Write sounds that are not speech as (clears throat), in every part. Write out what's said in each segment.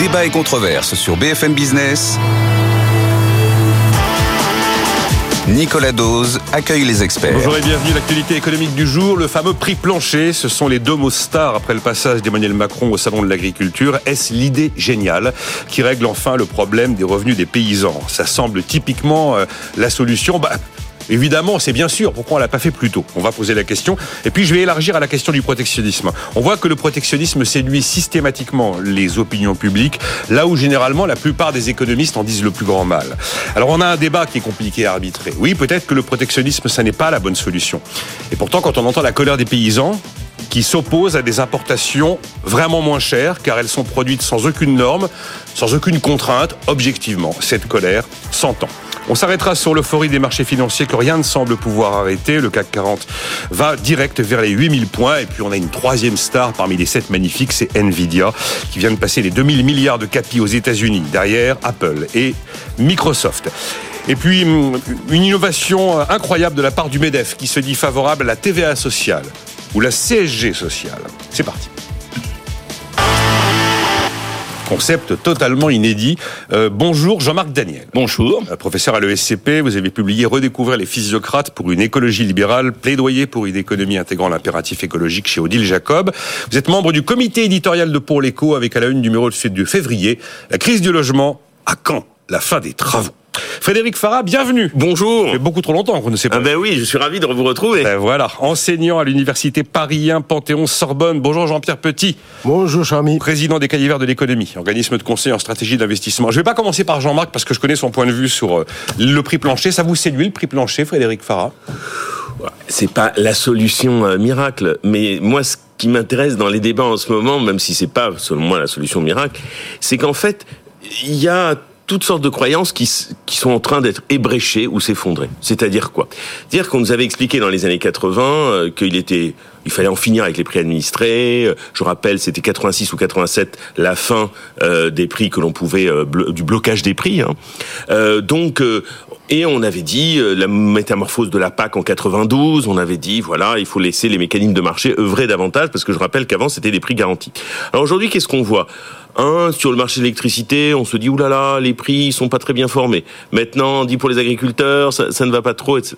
Débat et controverse sur BFM Business. Nicolas Dose accueille les experts. Bonjour et bienvenue. L'actualité économique du jour, le fameux prix plancher. Ce sont les deux mots stars après le passage d'Emmanuel Macron au Salon de l'Agriculture. Est-ce l'idée géniale qui règle enfin le problème des revenus des paysans? Ça semble typiquement euh, la solution. Bah, Évidemment, c'est bien sûr. Pourquoi on l'a pas fait plus tôt On va poser la question. Et puis, je vais élargir à la question du protectionnisme. On voit que le protectionnisme séduit systématiquement les opinions publiques, là où généralement la plupart des économistes en disent le plus grand mal. Alors, on a un débat qui est compliqué à arbitrer. Oui, peut-être que le protectionnisme, ça n'est pas la bonne solution. Et pourtant, quand on entend la colère des paysans, qui s'opposent à des importations vraiment moins chères car elles sont produites sans aucune norme, sans aucune contrainte, objectivement. Cette colère s'entend. On s'arrêtera sur l'euphorie des marchés financiers que rien ne semble pouvoir arrêter. Le CAC 40 va direct vers les 8000 points. Et puis on a une troisième star parmi les sept magnifiques, c'est Nvidia, qui vient de passer les 2000 milliards de capis aux États-Unis, derrière Apple et Microsoft. Et puis, une innovation incroyable de la part du MEDEF qui se dit favorable à la TVA sociale ou la CSG sociale. C'est parti. Concept totalement inédit. Euh, bonjour Jean-Marc Daniel. Bonjour. Euh, professeur à l'ESCP, vous avez publié Redécouvrir les physiocrates pour une écologie libérale, plaidoyer pour une économie intégrant l'impératif écologique chez Odile Jacob. Vous êtes membre du comité éditorial de Pour l'écho avec à la une numéro de février, la crise du logement, à quand la fin des travaux Frédéric Farah, bienvenue. Bonjour. Ça fait beaucoup trop longtemps qu'on ne sait pas. Ah ben oui, je suis ravi de vous retrouver. Ben voilà, enseignant à l'université Paris 1 Panthéon Sorbonne. Bonjour Jean-Pierre Petit. Bonjour Charmy. Président des Calivers de l'économie, organisme de conseil en stratégie d'investissement. Je ne vais pas commencer par Jean-Marc parce que je connais son point de vue sur euh, le prix plancher. Ça vous séduit le prix plancher, Frédéric Farah? C'est pas la solution euh, miracle, mais moi ce qui m'intéresse dans les débats en ce moment, même si c'est pas selon moi la solution miracle, c'est qu'en fait il y a toutes sortes de croyances qui, qui sont en train d'être ébréchées ou s'effondrer. C'est-à-dire quoi? C'est-à-dire qu'on nous avait expliqué dans les années 80 euh, qu'il était il fallait en finir avec les prix administrés. Euh, je rappelle, c'était 86 ou 87 la fin euh, des prix que l'on pouvait du blocage des prix. Hein. donc et on avait dit la métamorphose de la PAC en 92, on avait dit voilà, il faut laisser les mécanismes de marché œuvrer davantage parce que je rappelle qu'avant c'était des prix garantis. Alors aujourd'hui, qu'est-ce qu'on voit? Un, sur le marché de l'électricité, on se dit oulala, les prix sont pas très bien formés. Maintenant, on dit pour les agriculteurs, ça, ne va pas trop, etc.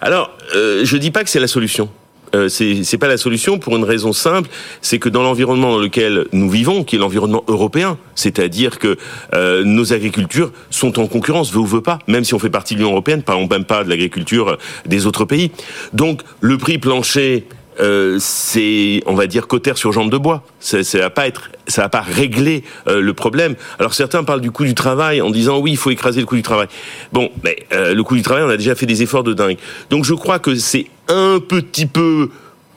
Alors, euh, je dis pas que c'est la solution. Euh, c'est pas la solution pour une raison simple, c'est que dans l'environnement dans lequel nous vivons, qui est l'environnement européen, c'est-à-dire que euh, nos agricultures sont en concurrence, veut ou veut pas, même si on fait partie de l'Union européenne, parlons même pas de l'agriculture des autres pays. Donc le prix plancher euh, c'est, on va dire, cotère sur jambe de bois. Ça, ça va pas être, ça va pas régler euh, le problème. Alors certains parlent du coût du travail en disant oui, il faut écraser le coût du travail. Bon, mais euh, le coût du travail, on a déjà fait des efforts de dingue. Donc je crois que c'est un petit peu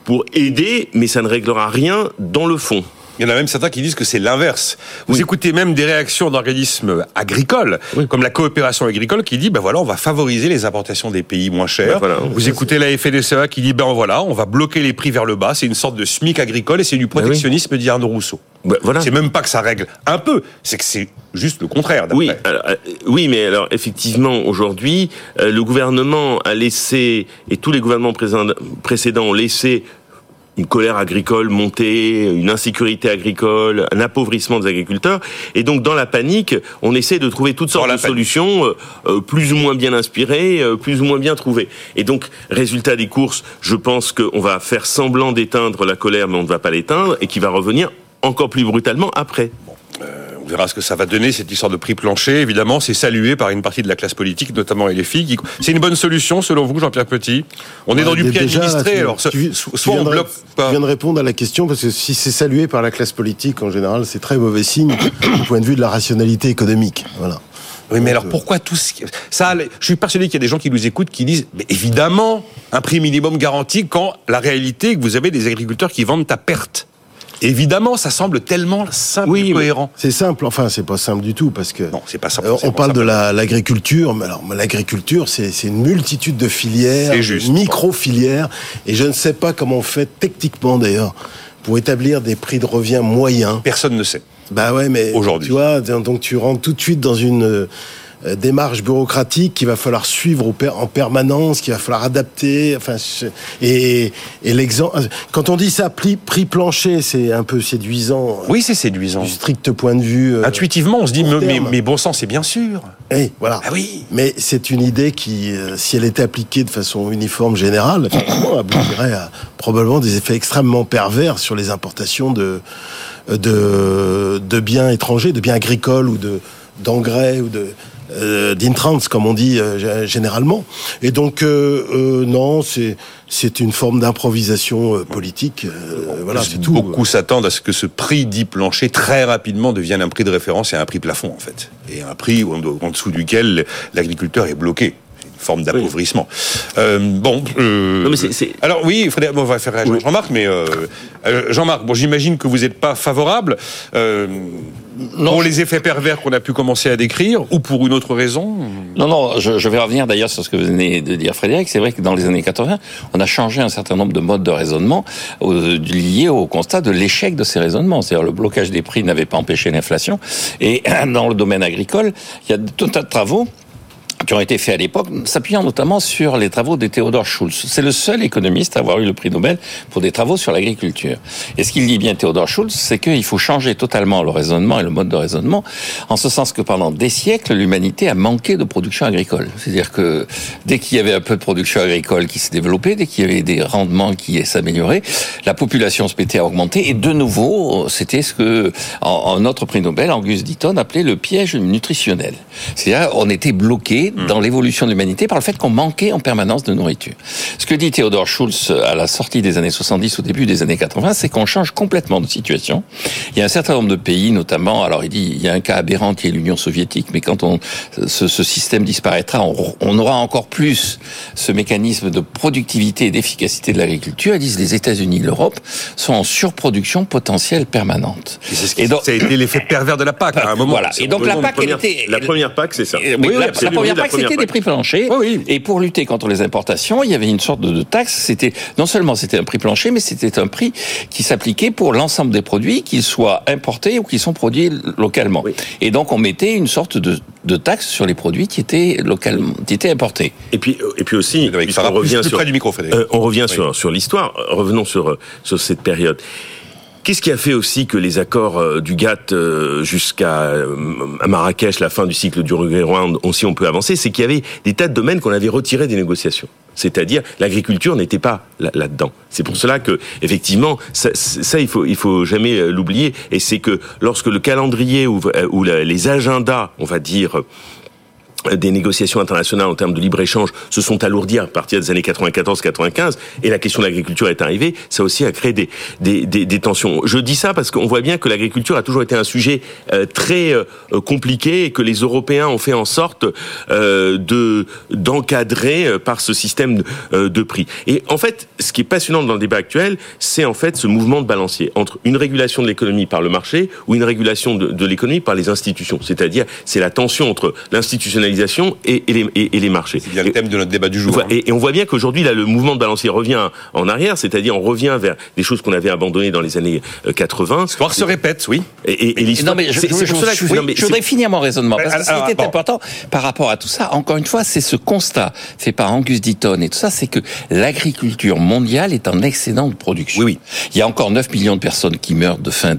pour aider, mais ça ne réglera rien dans le fond. Il y en a même certains qui disent que c'est l'inverse. Vous écoutez même des réactions d'organismes agricoles, comme la coopération agricole, qui dit ben voilà, on va favoriser les importations des pays moins chers. Ben Vous écoutez la FNSEA qui dit ben voilà, on va bloquer les prix vers le bas. C'est une sorte de SMIC agricole et c'est du ben protectionnisme, dit Arnaud Rousseau. Ben voilà. C'est même pas que ça règle un peu, c'est que c'est juste le contraire. Oui, euh, oui, mais alors effectivement aujourd'hui, euh, le gouvernement a laissé et tous les gouvernements précédents ont laissé une colère agricole montée, une insécurité agricole, un appauvrissement des agriculteurs. Et donc, dans la panique, on essaie de trouver toutes sortes de solutions, euh, euh, plus ou moins bien inspirées, euh, plus ou moins bien trouvées. Et donc, résultat des courses, je pense qu'on va faire semblant d'éteindre la colère, mais on ne va pas l'éteindre, et qui va revenir encore plus brutalement après verra ce que ça va donner, cette histoire de prix plancher. Évidemment, c'est salué par une partie de la classe politique, notamment les filles. C'est une bonne solution, selon vous, Jean-Pierre Petit? On est dans du prix administré, alors soit on bloque pas. Je viens de répondre à la question, parce que si c'est salué par la classe politique, en général, c'est très mauvais signe (coughs) du point de vue de la rationalité économique. Voilà. Oui, mais alors euh, pourquoi tout ça Je suis persuadé qu'il y a des gens qui nous écoutent qui disent mais évidemment un prix minimum garanti quand la réalité est que vous avez des agriculteurs qui vendent à perte. Évidemment, ça semble tellement simple et cohérent. C'est simple, enfin, c'est pas simple du tout, parce que. Non, c'est pas simple. Euh, on parle de l'agriculture, mais alors, l'agriculture, c'est une multitude de filières, micro-filières, et je ne sais pas comment on fait techniquement d'ailleurs pour établir des prix de revient moyens. Personne ne sait. Bah ouais, mais. Aujourd'hui. Tu vois, donc tu rentres tout de suite dans une euh, démarche bureaucratique qu'il va falloir suivre en permanence, qu'il va falloir adapter. Enfin, et, et l'exemple. Quand on dit ça, prix, prix plancher, c'est un peu séduisant. Oui, c'est séduisant. Du strict point de vue. Euh, Intuitivement, on se dit, mais, mais, bon sang, c'est bien sûr. Oui, voilà. Ah oui. Mais c'est une idée qui, si elle était appliquée de façon uniforme, générale, (coughs) aboutirait à probablement des effets extrêmement pervers sur les importations de de, de biens étrangers, de biens agricoles ou de d'engrais ou de euh, d'intrants, comme on dit euh, généralement. Et donc, euh, euh non, c'est c'est une forme d'improvisation euh, politique. voilà, c'est tout. Beaucoup s'attendent à ce que ce prix dit plancher très rapidement devienne un prix de référence et un prix plafond en fait, et un prix en dessous duquel l'agriculteur est bloqué forme d'appauvrissement. Euh, bon, euh, alors oui, Frédéric, on va faire réagir Jean-Marc, mais euh, euh, Jean-Marc, bon, j'imagine que vous n'êtes pas favorable euh, pour les effets pervers qu'on a pu commencer à décrire, ou pour une autre raison. Non, non, je, je vais revenir d'ailleurs sur ce que vous venez de dire, Frédéric. C'est vrai que dans les années 80, on a changé un certain nombre de modes de raisonnement liés au constat de l'échec de ces raisonnements. C'est-à-dire le blocage des prix n'avait pas empêché l'inflation. Et (clears throat) dans le domaine agricole, il y a tout un tas de travaux qui ont été faits à l'époque, s'appuyant notamment sur les travaux de Theodor Schulz. C'est le seul économiste à avoir eu le prix Nobel pour des travaux sur l'agriculture. Et ce qu'il dit bien Theodor Schulz, c'est qu'il faut changer totalement le raisonnement et le mode de raisonnement, en ce sens que pendant des siècles, l'humanité a manqué de production agricole. C'est-à-dire que dès qu'il y avait un peu de production agricole qui s'est développée, dès qu'il y avait des rendements qui s'amélioraient, la population se mettait à augmenter. Et de nouveau, c'était ce que, en, notre prix Nobel, Angus Deaton appelait le piège nutritionnel. C'est-à-dire, on était bloqué Hmm. dans l'évolution de l'humanité par le fait qu'on manquait en permanence de nourriture. Ce que dit Theodore Schulz à la sortie des années 70, au début des années 80, c'est qu'on change complètement de situation. Il y a un certain nombre de pays, notamment, alors il dit, il y a un cas aberrant qui est l'Union soviétique, mais quand on, ce, ce système disparaîtra, on, on, aura encore plus ce mécanisme de productivité et d'efficacité de l'agriculture. Ils disent les États-Unis, l'Europe sont en surproduction potentielle permanente. Et, donc, ça a été l'effet pervers de la PAC à un moment. Voilà. Et donc la PAC, elle était la première PAC, c'est ça. Oui, la, la, première c'était des prix planchers. Et pour lutter contre les importations, il y avait une sorte de, taxe. C'était non seulement c'était un prix plancher, mais c'était un prix qui s'appliquait pour l'ensemble des produits, qu'ils soient importés ou qu'ils sont produits localement. Et donc on mettait une sorte de, de, taxe sur les produits qui étaient localement, qui étaient importés. Et puis et puis aussi, on revient sur du micro, euh, on revient sur sur l'histoire. Revenons sur sur cette période. Qu'est-ce qui a fait aussi que les accords euh, du GATT euh, jusqu'à euh, Marrakech, la fin du cycle du Rwanda, aussi on peut avancer, c'est qu'il y avait des tas de domaines qu'on avait retirés des négociations. C'est-à-dire l'agriculture n'était pas là-dedans. c'est pour cela que effectivement ça, ça, il faut il faut jamais l'oublier et c'est que lorsque le calendrier ou, ou les agendas, on va dire des négociations internationales en termes de libre-échange se sont alourdies à partir des années 94-95 et la question de l'agriculture est arrivée, ça aussi a créé des, des, des, des tensions. Je dis ça parce qu'on voit bien que l'agriculture a toujours été un sujet euh, très euh, compliqué et que les Européens ont fait en sorte euh, de d'encadrer par ce système de, de, prix. Et en fait, ce qui est passionnant dans le débat actuel, c'est en fait ce mouvement de balancier entre une régulation de l'économie par le marché ou une régulation de, de l'économie par les institutions. C'est-à-dire, c'est la tension entre l'institutionnalisation et, les, et, les, marchés. C'est bien le thème de notre débat du jour. Hein. Et, on voit bien qu'aujourd'hui, là, le mouvement de balancier revient en arrière, c'est-à-dire on revient vers des choses qu'on avait abandonnées dans les années 80. Euh, L'histoire se répète, oui. Et, l'histoire. Non, mais je, je, voudrais finir mon raisonnement parce que ce qui était important par rapport à tout ça, encore une fois, c'est ce constat fait par Angus Deaton et tout ça, c'est que l'agriculture mondiale est en excédent de production. Oui, oui. Il y a encore 9 millions de personnes qui meurent de faim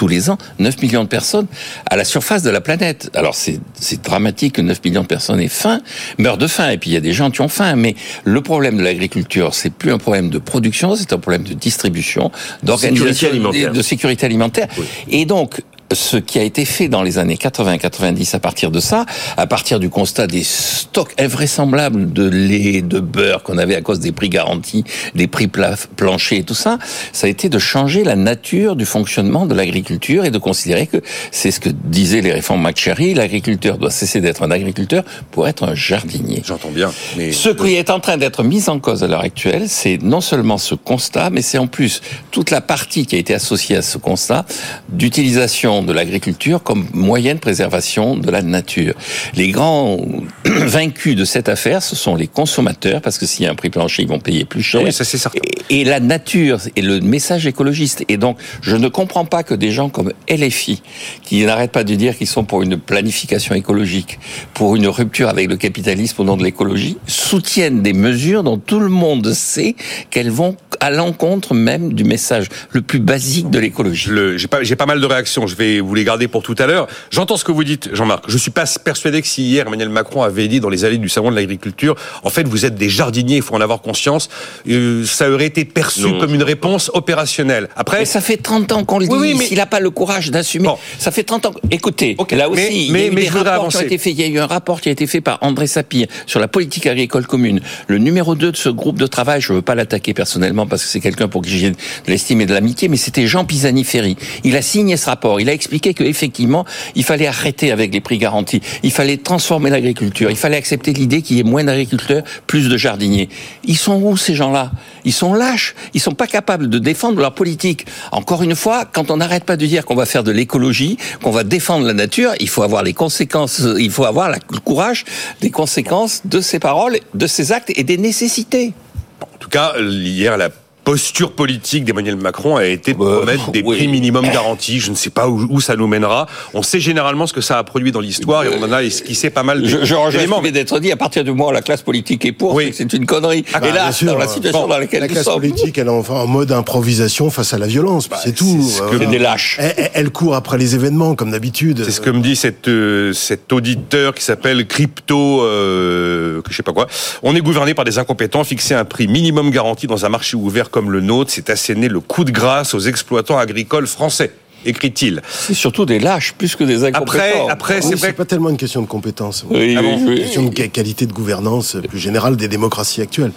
tous les ans 9 millions de personnes à la surface de la planète. Alors c'est dramatique que 9 millions de personnes aient faim, meurent de faim, et puis il y a des gens qui ont faim, mais le problème de l'agriculture, c'est plus un problème de production, c'est un problème de distribution, d'organisation, de sécurité alimentaire. Et donc, ce qui a été fait dans les années 80-90 à partir de ça, à partir du constat des stocks invraisemblables de lait, de beurre qu'on avait à cause des prix garantis, des prix planchers et tout ça, ça a été de changer la nature du fonctionnement de l'agriculture et de considérer que c'est ce que disaient les réformes McCherry, l'agriculteur doit cesser d'être un agriculteur pour être un jardinier. J'entends bien. Mais... Ce qui est en train d'être mis en cause à l'heure actuelle, c'est non seulement ce constat, mais c'est en plus toute la partie qui a été associée à ce constat d'utilisation préservation de l'agriculture comme moyen de préservation de la nature. Les grands (clears throat) vaincus de cette affaire, ce sont les consommateurs, parce que s'il y a un prix plancher, ils vont payer plus cher. Oui, ça c'est certain. Et, et la nature et le message écologiste. Et donc, je ne comprends pas que des gens comme LFI, qui n'arrêtent pas de dire qu'ils sont pour une planification écologique, pour une rupture avec le capitalisme au nom de l'écologie, soutiennent des mesures dont tout le monde sait qu'elles vont à l'encontre même du message le plus basique de l'écologie. J'ai pas, j'ai pas mal de réactions. Je vais vous les garder pour tout à l'heure. J'entends ce que vous dites, Jean-Marc. Je suis pas persuadé que si hier Emmanuel Macron avait dit dans les allées du salon de l'agriculture, en fait, vous êtes des jardiniers, il faut en avoir conscience. euh, ça aurait été perçu Non. comme une réponse opérationnelle. Après, Mais ça fait 30 ans qu'on le dit. Oui, oui, mais- S'il n'a pas le courage d'assumer, Bon. ça fait 30 ans. Écoutez, là aussi, mais- il y a mais- je voudrais rapports qui ont avancer. été faits. Il y a eu un rapport qui a été fait par André Sapir sur la politique agricole commune. Le numéro 2 de ce groupe de travail, je veux pas l'attaquer personnellement parce que c'est quelqu'un pour qui j'ai de l'estime et de l'amitié, mais c'était Jean Pisani-Ferry. Il a signé ce rapport. Il a expliqué que effectivement, il fallait arrêter avec les prix garantis. Il fallait transformer l'agriculture. Il fallait accepter l'idée qu'il y ait moins d'agriculteurs, plus de jardiniers. Ils sont où ces gens-là? Ils sont lâches. Ils sont pas capables de défendre leur politique. Encore une fois, quand on n'arrête pas de dire qu'on va faire de l'écologie, qu'on va défendre la nature, il faut avoir les conséquences, il faut avoir le courage des conséquences de ces paroles, de ces actes et des nécessités. en tout cas, hier, la posture politique d'Emmanuel Macron a été de Bah, promettre des (laughs) oui. prix minimum garantis. Je ne sais pas où, où ça nous mènera. On sait généralement ce que ça a produit dans l'histoire et on en a esquissé pas mal Je, je rejoins ce d'éléments. qui vient d'être dit. À partir du moment où la classe politique est pour, Oui. c'est une connerie. Ah, et bah, là, sûr. dans la situation Bon, dans laquelle La nous classe sommes, politique, elle est en, en mode improvisation face à la violence. puis c'est tout. c'est ce Euh, des lâches. elle, court après les événements, comme d'habitude. C'est ce que me dit cet, euh, cet auditeur qui s'appelle Crypto, euh, que je sais pas quoi. On est gouverné par des incompétents. Fixer un prix minimum garanti dans un marché ouvert comme le nôtre, c'est asséner le coup de grâce aux exploitants agricoles français, écrit-il. c'est surtout des lâches plus que des incompétents. Après, après, Oui, c'est vrai. pas tellement une question de compétence. Oui, Ah bon oui, C'est oui. une question de qua- qualité de gouvernance plus générale des démocraties actuelles.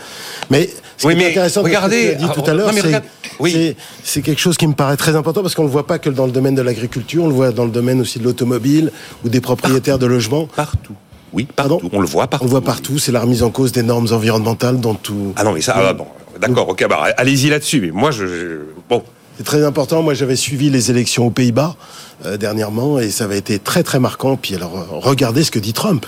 Mais ce Oui, qui est mais intéressant, dans ce que regardez, tu as dit tout ah, à l'heure, c'est quelque chose qui me paraît très important parce qu'on le voit pas que dans le domaine de l'agriculture, on le voit dans le domaine aussi de l'automobile ou des propriétaires de logements. Partout. Oui, Pardon? On le voit On partout. le voit partout, c'est la remise en cause des normes environnementales dans tout. Ah non, mais ça, ah, bon, d'accord, ok, bah, allez-y là-dessus. Mais moi, je, je- bon, C'est très important. Moi, j'avais suivi les élections aux Pays-Bas euh, dernièrement et ça avait été très très marquant. Puis alors, euh, regardez ce que dit Trump.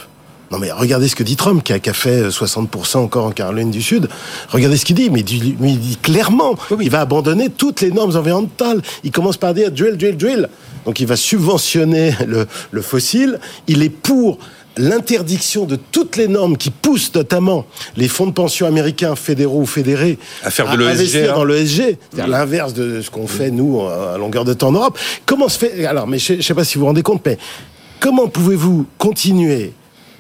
Non mais regardez ce que dit Trump, qui a, qui a fait 60% encore en Caroline du Sud. Regardez ce qu'il dit, mais il dit, mais il dit clairement, il va abandonner toutes les normes environnementales. Il commence par dire drill, drill, drill. Donc il va subventionner le, le fossile. Il est pour l'interdiction de toutes les normes qui poussent notamment les fonds de pension américains fédéraux ou fédérés À faire de l'ESG, investir hein. dans l'ESG, c'est-à-dire l'inverse de ce qu'on fait nous à longueur de temps en Europe. Comment se fait Alors, mais je ne sais pas si vous vous rendez compte, mais comment pouvez-vous continuer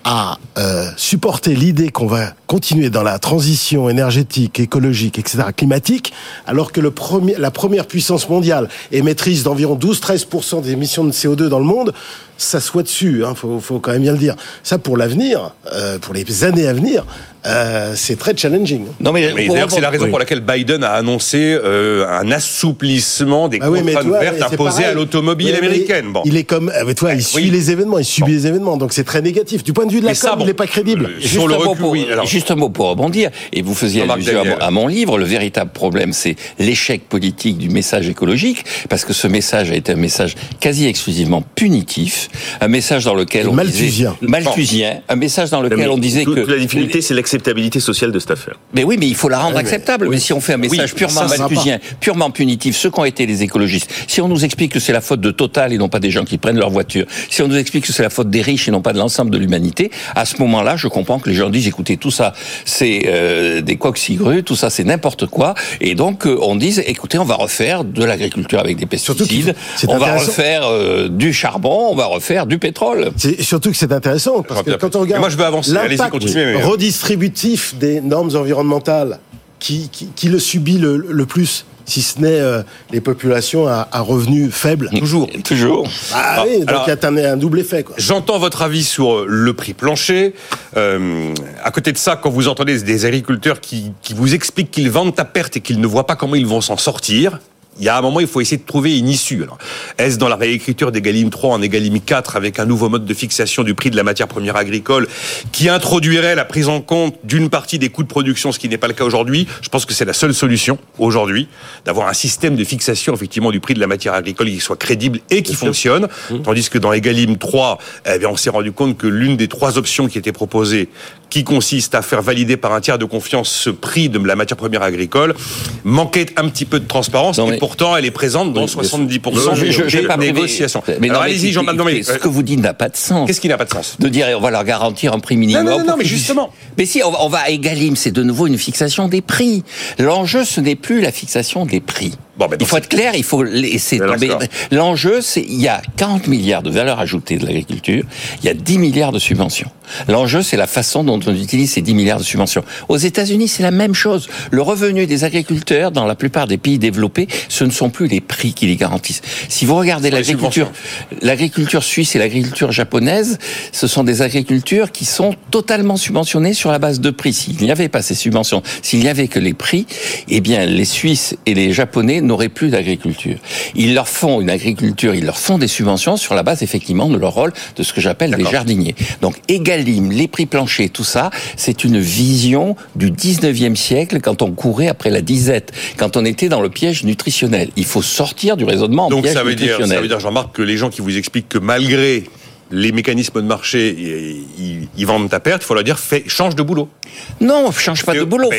à euh, supporter l'idée qu'on va continuer dans la transition énergétique, écologique, etc., climatique, alors que le premier, la première puissance mondiale émettrice d'environ 12-13% des émissions de CO2 dans le monde, ça soit dessus, hein, faut, faut quand même bien le dire. Ça, pour l'avenir, euh, pour les années à venir, euh, c'est très challenging. Non, mais, d'ailleurs, c'est la raison oui. pour laquelle Biden a annoncé euh, un assouplissement des Ah oui, contraintes vertes imposées à l'automobile Oui, américaine. Bon. Il est comme, ah, mais toi, il suit oui. les événements, il subit Bon. les événements, donc c'est très négatif. Du point de vue de la Mais ça, com, bon, il n'est pas crédible. euh, Juste Sur le un mot recul, pour- oui. Alors, juste un mot pour rebondir. Et vous faisiez allusion à à mon livre. Le véritable problème, c'est l'échec politique du message écologique, parce que ce message a été un message quasi exclusivement punitif, un message dans lequel on malthusien. disait malthusien, un message dans lequel Mais on disait toute que la difficulté, c'est l'acceptabilité sociale de cette affaire. Mais oui, mais il faut la rendre acceptable. Mais si on fait un message Oui, purement malthusien, purement punitif, ceux qu'ont été les écologistes, si on nous explique que c'est la faute de Total et non pas des gens qui prennent leur voiture, si on nous explique que c'est la faute des riches et non pas de l'ensemble de l'humanité, à ce moment-là, je comprends que les gens disent, écoutez, tout ça, c'est euh, des coqs tout ça, c'est n'importe quoi. Et donc, euh, on dise, écoutez, on va refaire de l'agriculture avec des pesticides, faut- on va refaire euh, du charbon, on va refaire du pétrole. C'est surtout que c'est intéressant parce que quand on Mais regarde moi, je veux avancer. Allez-y, continuez, mais- des normes environnementales, qui, qui, qui le subit le, le plus, si ce n'est euh, les populations à, à revenus faibles. Toujours. Toujours. Ah, Ah, oui, donc alors- il y a un, un double effet. Quoi. J'entends votre avis sur euh, le prix plancher. Euh, à côté de ça, quand vous entendez des agriculteurs qui, qui vous expliquent qu'ils vendent à perte et qu'ils ne voient pas comment ils vont s'en sortir, il y a un moment, il faut essayer de trouver une issue. Alors, est-ce dans la réécriture d'Egalim 3 en Egalim 4 avec un nouveau mode de fixation du prix de la matière première agricole qui introduirait la prise en compte d'une partie des coûts de production, ce qui n'est pas le cas aujourd'hui? Je pense que c'est la seule solution aujourd'hui d'avoir un système de fixation effectivement du prix de la matière agricole qui soit crédible et qui fonctionne. Mmh. Tandis que dans Egalim 3, eh bien, on s'est rendu compte que l'une des trois options qui étaient proposées qui consiste à faire valider par un tiers de confiance ce prix de la matière première agricole, manquait un petit peu de transparence, et pourtant elle est présente dans 70% des négociations. Mais Alors allez-y, Jean-Marc. Ce que vous dites n'a pas de sens. Qu'est-ce qui n'a pas de sens De dire on va leur garantir un prix minimum. Non, non, non, mais justement. Mais si, on va à Egalim, c'est de nouveau une fixation des prix. L'enjeu, ce n'est plus la fixation des prix. Bon, ben il faut être clair, il faut laisser tomber. L'enjeu, c'est il y a 40 milliards de valeur ajoutée de l'agriculture, il y a 10 milliards de subventions. L'enjeu, c'est la façon dont on utilise ces 10 milliards de subventions. Aux États-Unis, c'est la même chose. Le revenu des agriculteurs, dans la plupart des pays développés, ce ne sont plus les prix qui les garantissent. Si vous regardez l'agriculture, l'agriculture suisse et l'agriculture japonaise, ce sont des agricultures qui sont totalement subventionnées sur la base de prix. S'il n'y avait pas ces subventions, s'il n'y avait que les prix, eh bien, les Suisses et les Japonais n'auraient plus d'agriculture. Ils leur font une agriculture, ils leur font des subventions sur la base effectivement de leur rôle de ce que j'appelle les jardiniers. Donc Egalim, les prix planchers, tout ça, c'est une vision du 19e siècle quand on courait après la disette, quand on était dans le piège nutritionnel. Il faut sortir du raisonnement Donc piège ça veut dire, ça veut dire Jean-Marc que les gens qui vous expliquent que malgré les mécanismes de marché, ils, vendent ta perte, il faut leur dire, fais, change de boulot. Non, change pas de boulot.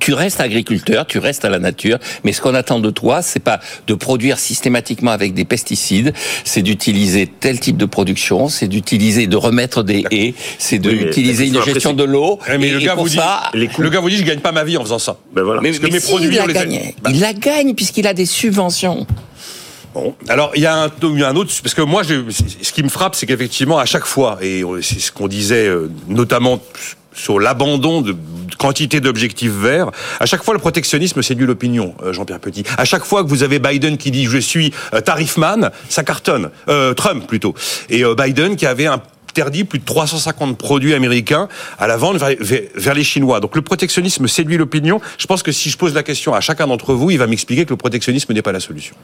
tu restes agriculteur, tu restes à la nature, mais ce qu'on attend de toi, c'est pas de produire systématiquement avec des pesticides, c'est d'utiliser tel type de production, c'est d'utiliser, de remettre des haies, c'est d'utiliser une gestion de l'eau. mais le, gars vous dit, le gars vous dit, je gagne pas ma vie en faisant ça. Ben voilà. Mais, mes produits, il, la gagne. il la gagne puisqu'il a des subventions. Bon. Alors il y, a un, un autre parce que moi ce qui me frappe c'est qu'effectivement à chaque fois et c'est ce qu'on disait euh, notamment sur l'abandon de quantité d'objectifs verts. À chaque fois, le protectionnisme séduit l'opinion, euh, Jean-Pierre Petit. À chaque fois que vous avez Biden qui dit je suis euh, tarifman, ça cartonne. Euh, Trump plutôt. Et Biden qui avait interdit plus de 350 produits américains à la vente vers les Chinois. Donc le protectionnisme séduit l'opinion. Je pense que si je pose la question à chacun d'entre vous, il va m'expliquer que le protectionnisme n'est pas la solution.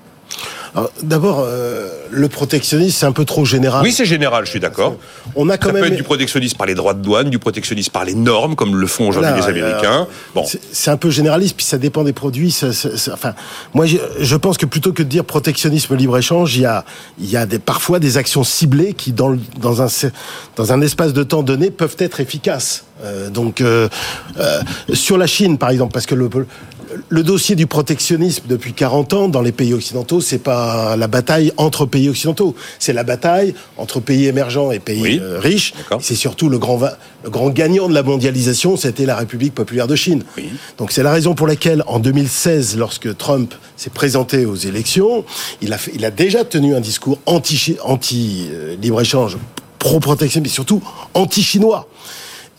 D'abord, euh, le protectionnisme, c'est un peu trop général. Oui, c'est général, je suis d'accord. On a quand Ça même... peut être du protectionnisme par les droits de douane, du protectionnisme par les normes, comme le font aujourd'hui les Américains. bon. C'est un peu généraliste, puis ça dépend des produits. enfin, moi, je, pense que plutôt que de dire protectionnisme libre-échange, il y a, il y a des, parfois des actions ciblées qui, dans, dans, un, dans un espace de temps donné, peuvent être efficaces. Euh, donc, euh, sur la Chine, par exemple, parce que le, le dossier du protectionnisme depuis 40 ans dans les pays occidentaux, c'est pas la bataille entre pays occidentaux, c'est la bataille entre pays émergents et pays euh, riches. C'est surtout le grand, le grand gagnant de la mondialisation, c'était la République populaire de Chine. Donc c'est la raison pour laquelle en 2016, lorsque Trump s'est présenté aux élections, il a, fait, il a déjà tenu un discours anti, anti euh, libre échange, pro protection, mais surtout anti chinois.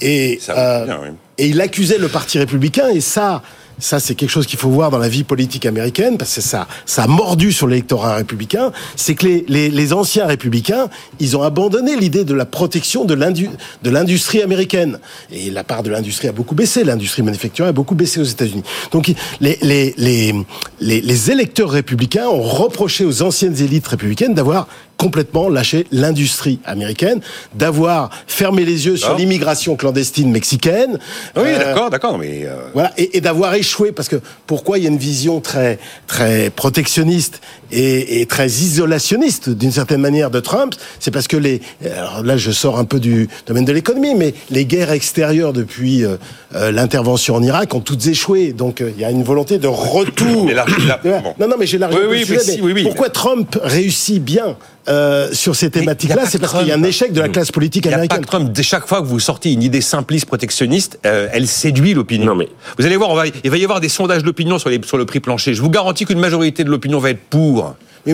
Et, euh, et il accusait le Parti républicain et ça ça c'est quelque chose qu'il faut voir dans la vie politique américaine, parce que ça, ça a mordu sur l'électorat républicain, c'est que les, les, les, anciens républicains, ils ont abandonné l'idée de la protection de l'industrie américaine. Et la part de l'industrie a beaucoup baissé, l'industrie manufacturière a beaucoup baissé aux États-Unis. Donc les, les, les, les électeurs républicains ont reproché aux anciennes élites républicaines d'avoir complètement lâché l'industrie américaine, d'avoir fermé les yeux sur ah. l'immigration clandestine mexicaine. Oui, euh, d'accord, d'accord, mais euh, voilà, et, et d'avoir échoué parce que pourquoi il y a une vision très très protectionniste et, et très isolationniste d'une certaine manière de Trump, c'est parce que les alors là je sors un peu du domaine de l'économie, mais les guerres extérieures depuis euh, l'intervention en Irak ont toutes échoué, donc il y a une volonté de retour. Mais là, Non, non, mais j'ai largement oui, oui, oui, pourquoi Trump réussit bien euh, sur ces thématiques-là, c'est parce qu'il y a un échec de la classe politique américaine. Il a pas Trump. Chaque fois que vous sortez une idée simpliste protectionniste, euh, elle séduit l'opinion. Mais... Vous allez voir, on va, il va y avoir des sondages d'opinion sur, sur le prix plancher. Je vous garantis qu'une majorité de l'opinion va être pour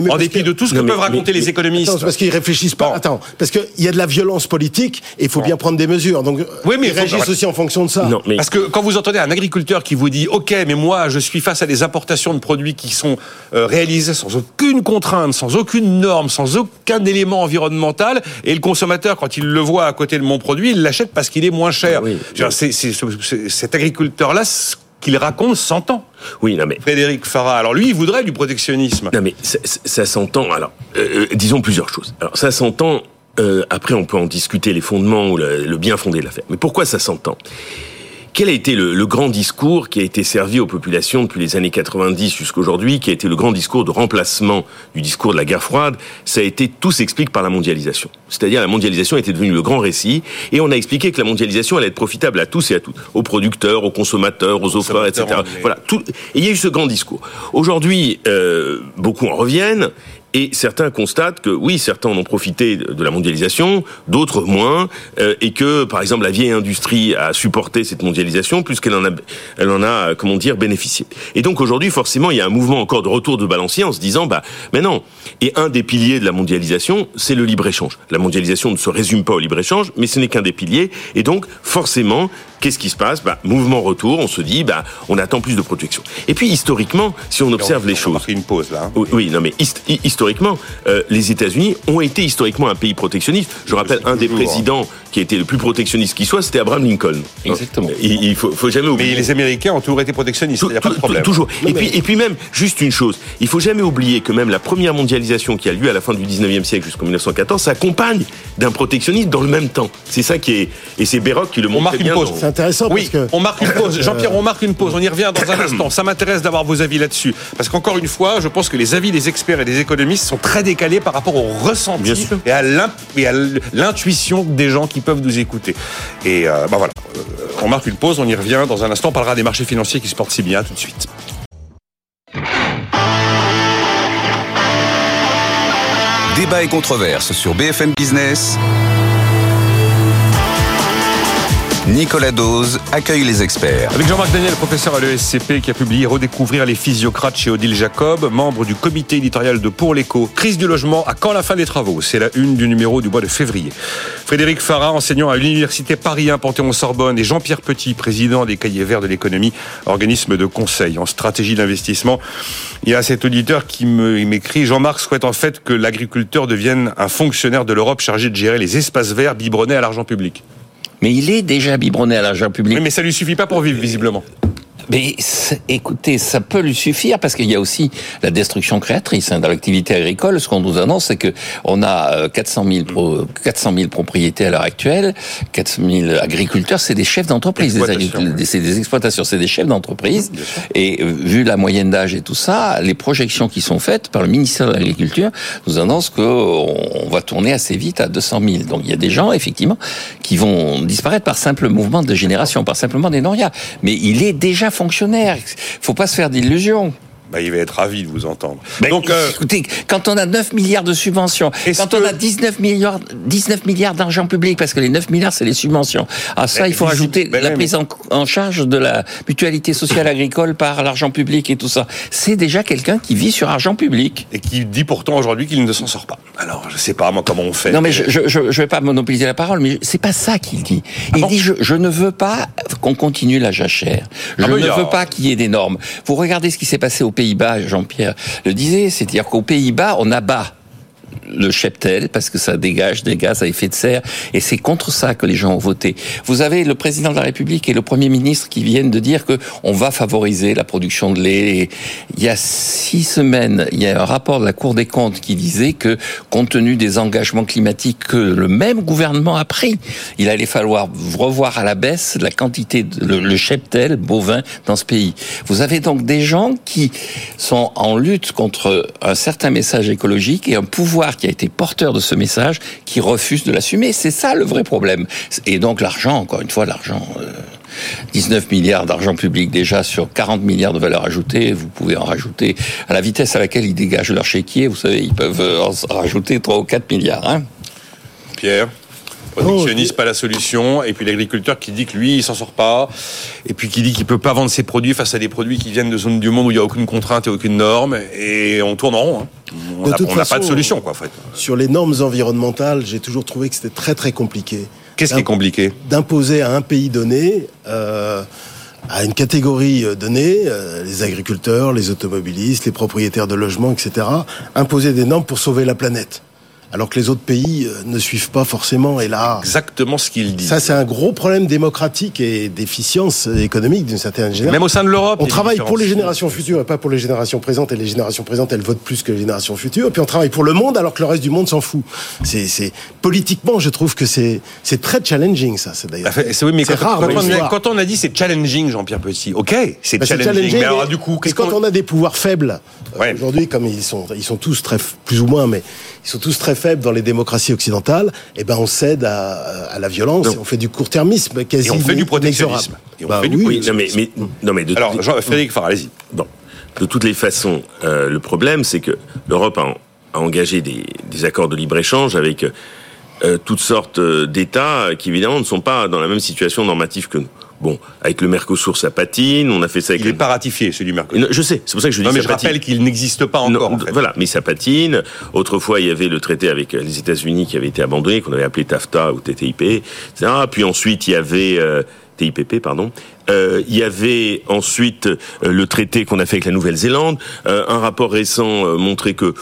en dépit de tout ce que peuvent raconter les économistes. Attends, parce qu'ils réfléchissent pas. Attends, parce qu'il y a de la violence politique et il faut bien prendre des mesures. Donc, oui, mais ils réagissent aussi en fonction de ça. Non, mais... Parce que quand vous entendez un agriculteur qui vous dit, ok, mais moi, je suis face à des importations de produits qui sont euh, réalisés sans aucune contrainte, sans aucune norme, sans aucun élément environnemental, et le consommateur, quand il le voit à côté de mon produit, il l'achète parce qu'il est moins cher. Ah oui, cet agriculteur-là qu'il raconte s'entend. Oui, non mais Frédéric Farah, alors lui, il voudrait du protectionnisme. Non mais ça, ça- s'entend. Alors, euh, euh, disons plusieurs choses. Alors ça s'entend. euh, après, on peut en discuter les fondements ou le, le bien fondé de l'affaire. Mais pourquoi ça s'entend Quel a été le, le grand discours qui a été servi aux populations depuis les années 90 jusqu'aujourd'hui, qui a été le grand discours de remplacement du discours de la guerre froide? Ça a été tout s'explique par la mondialisation. C'est-à-dire la mondialisation était devenue le grand récit, et on a expliqué que la mondialisation allait être profitable à tous et à toutes, aux producteurs, aux consommateurs, aux offreurs, etc. Voilà, tout. Et il y a eu ce grand discours. Aujourd'hui, euh, beaucoup en reviennent. Et certains constatent que oui, certains en ont profité de la mondialisation, d'autres moins, euh, et que par exemple la vieille industrie a supporté cette mondialisation plus qu'elle en a, elle en a, euh, comment dire, bénéficié. Et donc aujourd'hui, forcément, il y a un mouvement encore de retour de balancier en se disant, bah, mais non. Et un des piliers de la mondialisation, c'est le libre échange. La mondialisation ne se résume pas au libre échange, mais ce n'est qu'un des piliers. Et donc forcément, qu'est-ce qui se passe? Bah, mouvement retour. On se dit, bah, on attend plus de protection. Et puis historiquement, si on observe les On choses. marquer une pause là. hein. Oui, oui, non, mais hist- hi- historiquement, euh, les États-Unis ont été historiquement un pays protectionniste. Je rappelle, un des toujours, hein. présidents qui a été le plus protectionniste qui soit, c'était Abraham Lincoln. Exactement. Il, il faut, faut jamais Mais oublier. les Américains ont toujours été protectionnistes, il n'y a pas de problème. Toujours. Et puis, et puis même, juste une chose, il faut jamais oublier que même la première mondialisation qui a lieu à la fin du 19e siècle jusqu'en 1914 s'accompagne d'un protectionnisme dans le même temps. C'est ça qui est, et c'est Béroc qui le montre marque très une pause. dans- C'est intéressant Oui, parce que on marque une pause. (laughs) Jean-Pierre, on marque une pause. On y revient dans un (coughs) instant. Ça m'intéresse d'avoir vos avis là-dessus. Parce qu'encore une fois, je pense que les avis des experts et des économistes sont très décalés par rapport au ressenti et à l'intuition des gens qui peuvent nous écouter. Et euh, bah voilà, Euh, on marque une pause. On y revient dans un instant. On parlera des marchés financiers qui se portent si bien tout de suite. Débat et controverse sur BFM Business. Nicolas Dose accueille les experts. Avec Jean-Marc Daniel, professeur à l'ESCP, qui a publié Redécouvrir les physiocrates chez Odile Jacob, membre du comité éditorial de Pour l'écho. Crise du logement, à quand la fin des travaux C'est la une du numéro du mois de février. Frédéric Farah, enseignant à l'université Paris 1 Panthéon-Sorbonne, et Jean-Pierre Petit, président des Cahiers Verts de l'économie, organisme de conseil en stratégie d'investissement. Il y a cet auditeur qui m'écrit Jean-Marc souhaite en fait que l'agriculteur devienne un fonctionnaire de l'Europe chargé de gérer les espaces verts biberonnés à l'argent public. Mais il est déjà biberonné à l'argent public. Oui, mais ça lui suffit pas pour vivre, visiblement. Mais écoutez, ça peut lui suffire parce qu'il y a aussi la destruction créatrice hein, dans l'activité agricole. Ce qu'on nous annonce, c'est que on a euh, 400 000, pro- 400 000 propriétés à l'heure actuelle, 400 000 agriculteurs. C'est des chefs d'entreprise, c'est des exploitations, c'est des chefs d'entreprise. Et euh, vu la moyenne d'âge et tout ça, les projections qui sont faites par le ministère de l'Agriculture nous annoncent qu'on va tourner assez vite à 200 000. Donc il y a des gens effectivement qui vont disparaître par simple mouvement de génération, par simplement des norias. Mais il est déjà fonctionnaire. Faut pas se faire d'illusions. Bah, il va être ravi de vous entendre. Ben, Donc, euh, écoutez, quand on a 9 milliards de subventions, quand on a 19 milliards, 19 milliards d'argent public, parce que les 9 milliards, c'est les subventions. À ça, Ben, il faut rajouter ben la prise en, en charge de la mutualité sociale (laughs) agricole par l'argent public et tout ça. C'est déjà quelqu'un qui vit sur argent public. et qui dit pourtant aujourd'hui qu'il ne s'en sort pas. Alors, je sais pas moi comment on fait. Non mais je, je, je, je vais pas monopoliser la parole, mais c'est pas ça qu'il dit. Il bon dit je, je ne veux pas qu'on continue la jachère. Je Ah ben, ne il y a- veux pas qu'il y ait des normes. Vous regardez ce qui s'est passé aux Pays-Bas, Jean-Pierre le disait, c'est-à-dire qu'aux Pays-Bas on abat le cheptel parce que ça dégage des gaz à effet de serre et c'est contre ça que les gens ont voté. Vous avez le président de la République et le premier ministre qui viennent de dire que on va favoriser la production de lait. Il y a six semaines, il y a un rapport de la Cour des comptes qui disait que compte tenu des engagements climatiques que le même gouvernement a pris, il allait falloir revoir à la baisse la quantité de le, le cheptel bovin dans ce pays. Vous avez donc des gens qui sont en lutte contre un certain message écologique et un pouvoir qui a été porteur de ce message qui refuse de l'assumer. C'est ça le vrai problème. Et donc l'argent, encore une fois, l'argent. euh, 19 milliards d'argent public déjà sur 40 milliards de valeur ajoutée, vous pouvez en rajouter à la vitesse à laquelle ils dégagent leur chéquier, vous savez, ils peuvent euh, en rajouter 3 ou 4 milliards. Hein. Pierre? Protectionniste, pas la solution. Et puis l'agriculteur qui dit que lui, il s'en sort pas. Et puis qui dit qu'il peut pas vendre ses produits face à des produits qui viennent de zones du monde où il n'y a aucune contrainte et aucune norme. Et on tourne en rond. hein. On n'a pas de solution, quoi, en fait. sur les normes environnementales, j'ai toujours trouvé que c'était très très compliqué. Qu'est-ce qui est compliqué? D'imposer à un pays donné, euh, à une catégorie euh, donnée, euh, les agriculteurs, les automobilistes, les propriétaires de logements, etc., imposer des normes pour sauver la planète. Alors que les autres pays euh, ne suivent pas forcément. Et là, Exactement ce qu'il dit. ça c'est un gros problème démocratique et d'efficience économique d'une certaine génération. Même au sein de l'Europe. On travaille pour les générations futures et pas pour les générations présentes. Et les générations présentes, elles votent plus que les générations futures. Puis on travaille pour le monde alors que le reste du monde s'en fout. C'est, c'est politiquement, je trouve que c'est c'est très challenging ça. C'est d'ailleurs. Fait- c'est oui, mais C'est quand, rare quand on a, quand on a dit c'est challenging, Jean-Pierre Petit, ok, c'est Bah, challenging, challenging, mais alors du coup, parce qu'est-ce que quand on a des pouvoirs faibles, euh, Ouais. aujourd'hui, comme ils sont, ils sont tous très, plus ou moins, mais ils sont tous très faibles dans les démocraties occidentales, et ben on cède à, à la violence, et on fait du court-termisme quasi Et on fait du protectionnisme. Et on Bah fait du oui, Oui, non mais, mais, non, mais de, Alors, Jean- Frédéric Farr, allez-y. Bon. De toutes les façons, euh, le problème, c'est que l'Europe a, a engagé des, des accords de libre-échange avec euh, toutes sortes euh, d'États qui, évidemment, ne sont pas dans la même situation normative que nous. Bon, avec le Mercosur, ça patine. On a fait ça avec Il n'est le... pas ratifié, celui du Mercosur. Non, Je sais, c'est pour ça que je dis Non, mais ça je patine. rappelle qu'il n'existe pas Non, en fait. Voilà, mais ça patine. Autrefois, il y avait le traité avec euh, les États-Unis qui avait été abandonné, qu'on avait appelé TAFTA ou TTIP, etc. Puis ensuite, il y avait euh, TIPP, pardon. Euh, il y avait ensuite euh, le traité qu'on a fait avec la Nouvelle-Zélande. Euh, un rapport récent montrait que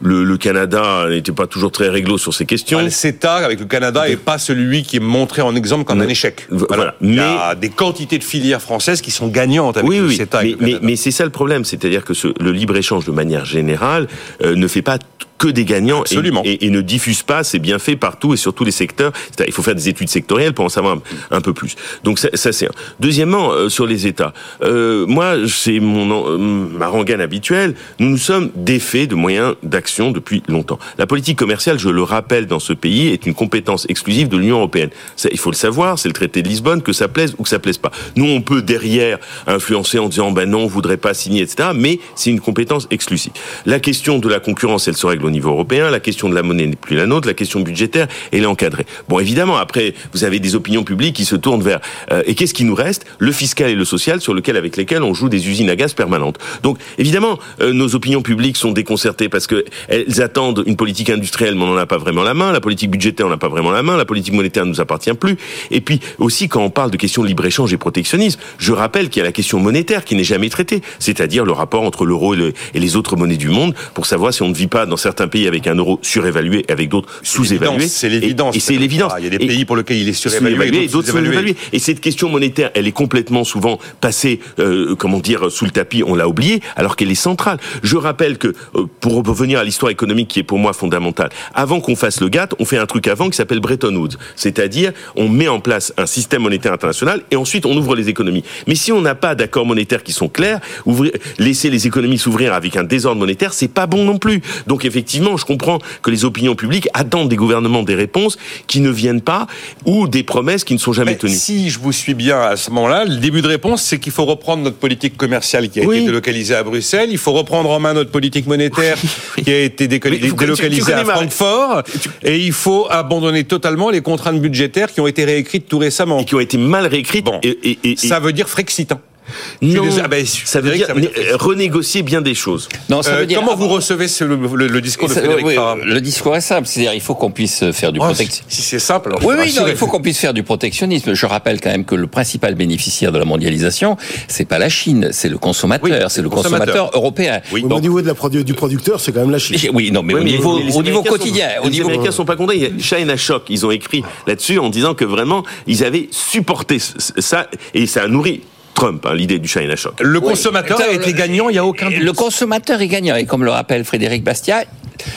le, le Canada n'était pas toujours très réglo sur ces questions. Ah, le CETA avec le Canada n'est pas celui qui est montré en exemple comme un échec. Voilà. Il y a des quantités de filières françaises qui sont gagnantes avec oui, le oui, CETA. mais, mais, c'est ça le problème, c'est-à-dire que ce, le libre-échange de manière générale euh, ne fait pas que des gagnants et, Absolument. et, et ne diffuse pas ses bienfaits partout et sur tous les secteurs. Il faut faire des études sectorielles pour en savoir un, un peu plus. Donc ça, ça, c'est un. Deuxièmement, euh, sur les États, euh, moi c'est mon euh, ma rengaine habituelle. Nous nous sommes défaits de moyens d'action depuis longtemps. La politique commerciale, je le rappelle, dans ce pays est une compétence exclusive de l'Union européenne. Ça, il faut le savoir, c'est le traité de Lisbonne, que ça plaise ou que ça plaise pas. Nous, on peut derrière influencer en disant ben non, on voudrait pas signer, etc. Mais c'est une compétence exclusive. La question de la concurrence, elle se règle au niveau européen. La question de la monnaie n'est plus la nôtre. La question budgétaire, est encadrée. Bon, évidemment, après, vous avez des opinions publiques qui se tournent vers euh, et qu'est-ce qui nous reste? Le fiscal et le social, sur lequel avec lesquels on joue des usines à gaz permanentes. Donc, évidemment, euh, nos opinions publiques sont déconcertées parce que elles attendent une politique industrielle, mais on n'en a pas vraiment la main. La politique budgétaire, on n'a pas vraiment la main. La politique monétaire ne nous appartient plus. Et puis aussi, quand on parle de questions de libre-échange et protectionnisme, je rappelle qu'il y a la question monétaire qui n'est jamais traitée, c'est-à-dire le rapport entre l'euro et, et les autres monnaies du monde, pour savoir si on ne vit pas dans certains pays avec un euro surévalué et avec d'autres sous-évalués. C'est l'évidence. Et, et c'est l'évidence. Il y a des pays pour lesquels il est surévalué, et d'autres sous-évalué. sous-évalués. Et cette question monétaire, elle est complètement souvent passée, euh, comment dire, sous le tapis, on l'a oubliée, alors qu'elle est centrale. Je rappelle que, euh, pour revenir à l'histoire économique qui est pour moi fondamentale, avant qu'on fasse le GATT, on fait un truc avant qui s'appelle Bretton Woods. C'est-à-dire, on met en place un système monétaire international et ensuite on ouvre les économies. Mais si on n'a pas d'accords monétaires qui sont clairs, ouvrir, laisser les économies s'ouvrir avec un désordre monétaire, c'est pas bon non plus. Donc effectivement, je comprends que les opinions publiques attendent des gouvernements des réponses qui ne viennent pas ou des promesses qui ne sont jamais Mais tenues. si je vous suis bien à ce moment-là, le début de réponse, c'est qu'il faut reprendre notre politique commerciale qui a Oui. été délocalisée à Bruxelles. Il faut reprendre en main notre politique monétaire qui a été délocalisée à Francfort. Et il faut abandonner totalement les contraintes budgétaires qui ont été réécrites tout récemment. et qui ont été mal réécrites. Bon. et, et- et- Ça veut dire frexitant. Non, désolé. Ah ben, ça veut dire, ça veut dire euh, renégocier bien des choses. Non, ça Euh, veut dire comment vous recevez ce- le, le- le discours de Frédéric oui, Farah Le discours est simple, c'est-à-dire il faut qu'on puisse faire du Oh, protectionnisme. Si c'est simple, alors Oui, je suis oui, non, rassuré. il faut qu'on puisse faire du protectionnisme. Je rappelle quand même que le principal bénéficiaire de la mondialisation, c'est pas la Chine, c'est le consommateur, Oui, c'est le consommateur. consommateur européen. Oui. Au niveau de la produ- du producteur, c'est quand même la Chine. oui, non, mais au niveau, les au niveau quotidien, sont, au les niveau Américains sont pas contents. Il y a China Shock, ils ont écrit là-dessus en disant que vraiment ils avaient supporté ça et ça a nourri Trump, hein, l'idée du China Shock. Le consommateur a Le- été gagnant, il n'y a aucun doute. Le consommateur est gagnant. Et comme le rappelle Frédéric Bastiat,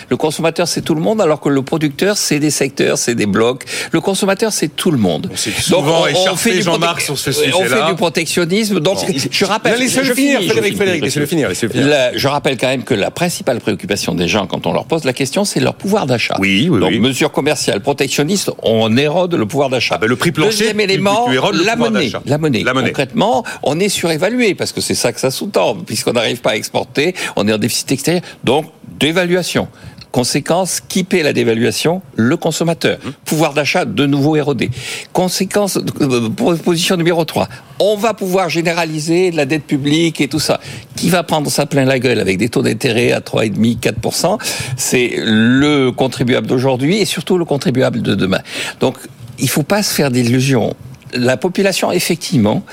le consommateur c'est tout le monde, alors que le producteur c'est des secteurs, c'est des blocs. Le consommateur c'est tout le monde. souvent écharpé, du Jean-Marc, sur ce On sujet-là. fait du protectionnisme. Donc je rappelle. Laissez-le je finir, finis, je Frédéric, finis. Frédéric, laissez-le finir, laissez-le finir. La- je rappelle quand même que la principale préoccupation des gens quand on leur pose la question, c'est leur pouvoir d'achat. Oui, oui, Donc oui. mesures commerciales protectionnistes, on érode le pouvoir d'achat. Ah ben, le prix plancher, Deuxième élément, tu érodes le la pouvoir monnaie. d'achat. La monnaie. La monnaie. Concrètement, on est surévalué parce que c'est ça que ça sous-tend, puisqu'on n'arrive pas à exporter, on est en déficit extérieur. Donc dévaluation. Conséquence, qui paie la dévaluation Le consommateur. Hum. Pouvoir d'achat de nouveau érodé. Conséquence, euh, position numéro 3. On va pouvoir généraliser la dette publique et tout ça. Qui va prendre ça plein la gueule avec des taux d'intérêt à 3,5, 4% C'est le contribuable d'aujourd'hui et surtout le contribuable de demain. Donc, il faut pas se faire d'illusions la population, effectivement,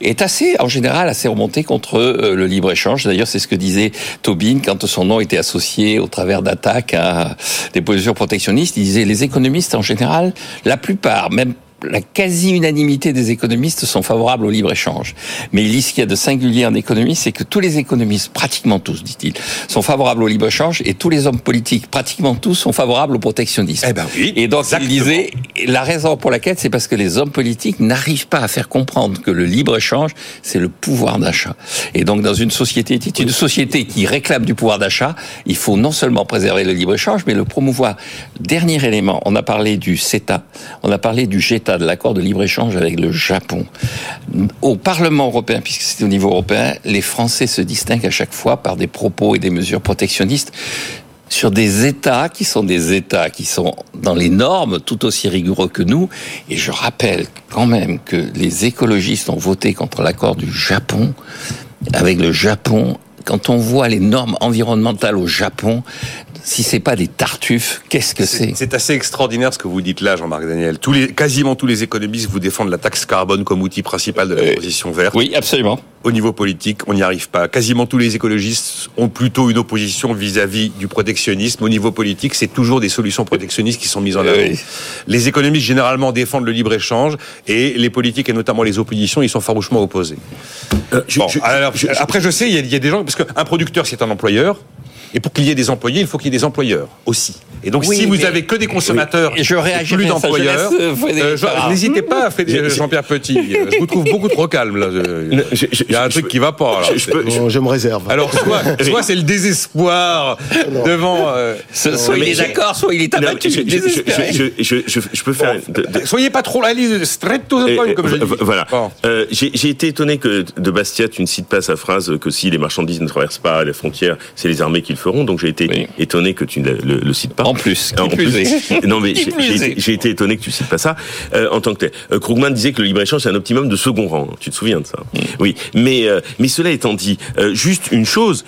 est assez, en général, assez remontée contre euh, le libre-échange. D'ailleurs, c'est ce que disait Tobin quand son nom était associé au travers d'attaques à des positions protectionnistes. Il disait les économistes, en général, la plupart, même la quasi-unanimité des économistes sont favorables au libre-échange. Mais il dit ce qu'il y a de singulier en économie, c'est que tous les économistes, pratiquement tous, dit-il, sont favorables au libre-échange et tous les hommes politiques, pratiquement tous, sont favorables au protectionnisme. Eh ben oui, et donc exactement. il disait, la raison pour laquelle, c'est parce que les hommes politiques n'arrivent pas à faire comprendre que le libre-échange, c'est le pouvoir d'achat. Et donc dans une société, une société qui réclame du pouvoir d'achat, il faut non seulement préserver le libre-échange, mais le promouvoir. Dernier élément, on a parlé du CETA, on a parlé du GETA, de l'accord de libre-échange avec le Japon. Au Parlement européen, puisque c'est au niveau européen, les Français se distinguent à chaque fois par des propos et des mesures protectionnistes sur des États qui sont des États qui sont dans les normes tout aussi rigoureux que nous. Et je rappelle quand même que les écologistes ont voté contre l'accord du Japon avec le Japon. Quand on voit les normes environnementales au Japon, si c'est pas des tartuffes, qu'est-ce que c'est C'est assez extraordinaire ce que vous dites là, Jean-Marc Daniel. Tous les, quasiment tous les économistes vous défendent la taxe carbone comme outil principal de la Euh, transition verte. Oui, absolument. Au niveau politique, on n'y arrive pas. Quasiment tous les écologistes ont plutôt une opposition vis-à-vis du protectionnisme. Au niveau politique, c'est toujours des solutions protectionnistes qui sont mises en avant. Oui. Les économistes généralement défendent le libre-échange et les politiques et notamment les oppositions, ils sont farouchement opposés. je- Bon, je- alors, je- je- après, je sais, il y, a, il y a des gens parce qu'un producteur, c'est un employeur. Et pour qu'il y ait des employés, il faut qu'il y ait des employeurs aussi. Et donc, Oui, si vous avez que des consommateurs, Oui. Je et plus d'employeurs, euh, euh, n'hésitez pas à faire Je- Jean-Pierre Petit. (laughs) Je vous trouve beaucoup trop calme là. Je- je- je- Il y a un je- truc qui va pas. là. je- je peux- je me réserve. Alors soit, (laughs) soit c'est le désespoir devant. euh, soit il est d'accord, soit il est abattu. je, je- je- désespéré. je- je- je- je peux faire. de- de- Soyez pas trop ligne straight to the point et- comme je dis. vo- Voilà. Bon. Euh, J'ai j'ai été étonné que de Bastia, tu ne cites pas sa phrase que si les marchandises ne traversent pas les frontières, c'est les armées qui le feront. Donc j'ai été Oui. étonné que tu ne le, le cites pas. En plus, qui En plus. Non mais été, j'ai été étonné que tu cites pas ça euh, en tant que tel. Euh, Krugman disait que le libre échange c'est un optimum de second rang. Tu te souviens de ça? Mm. Oui. Mais euh, mais cela étant dit, euh, juste une chose.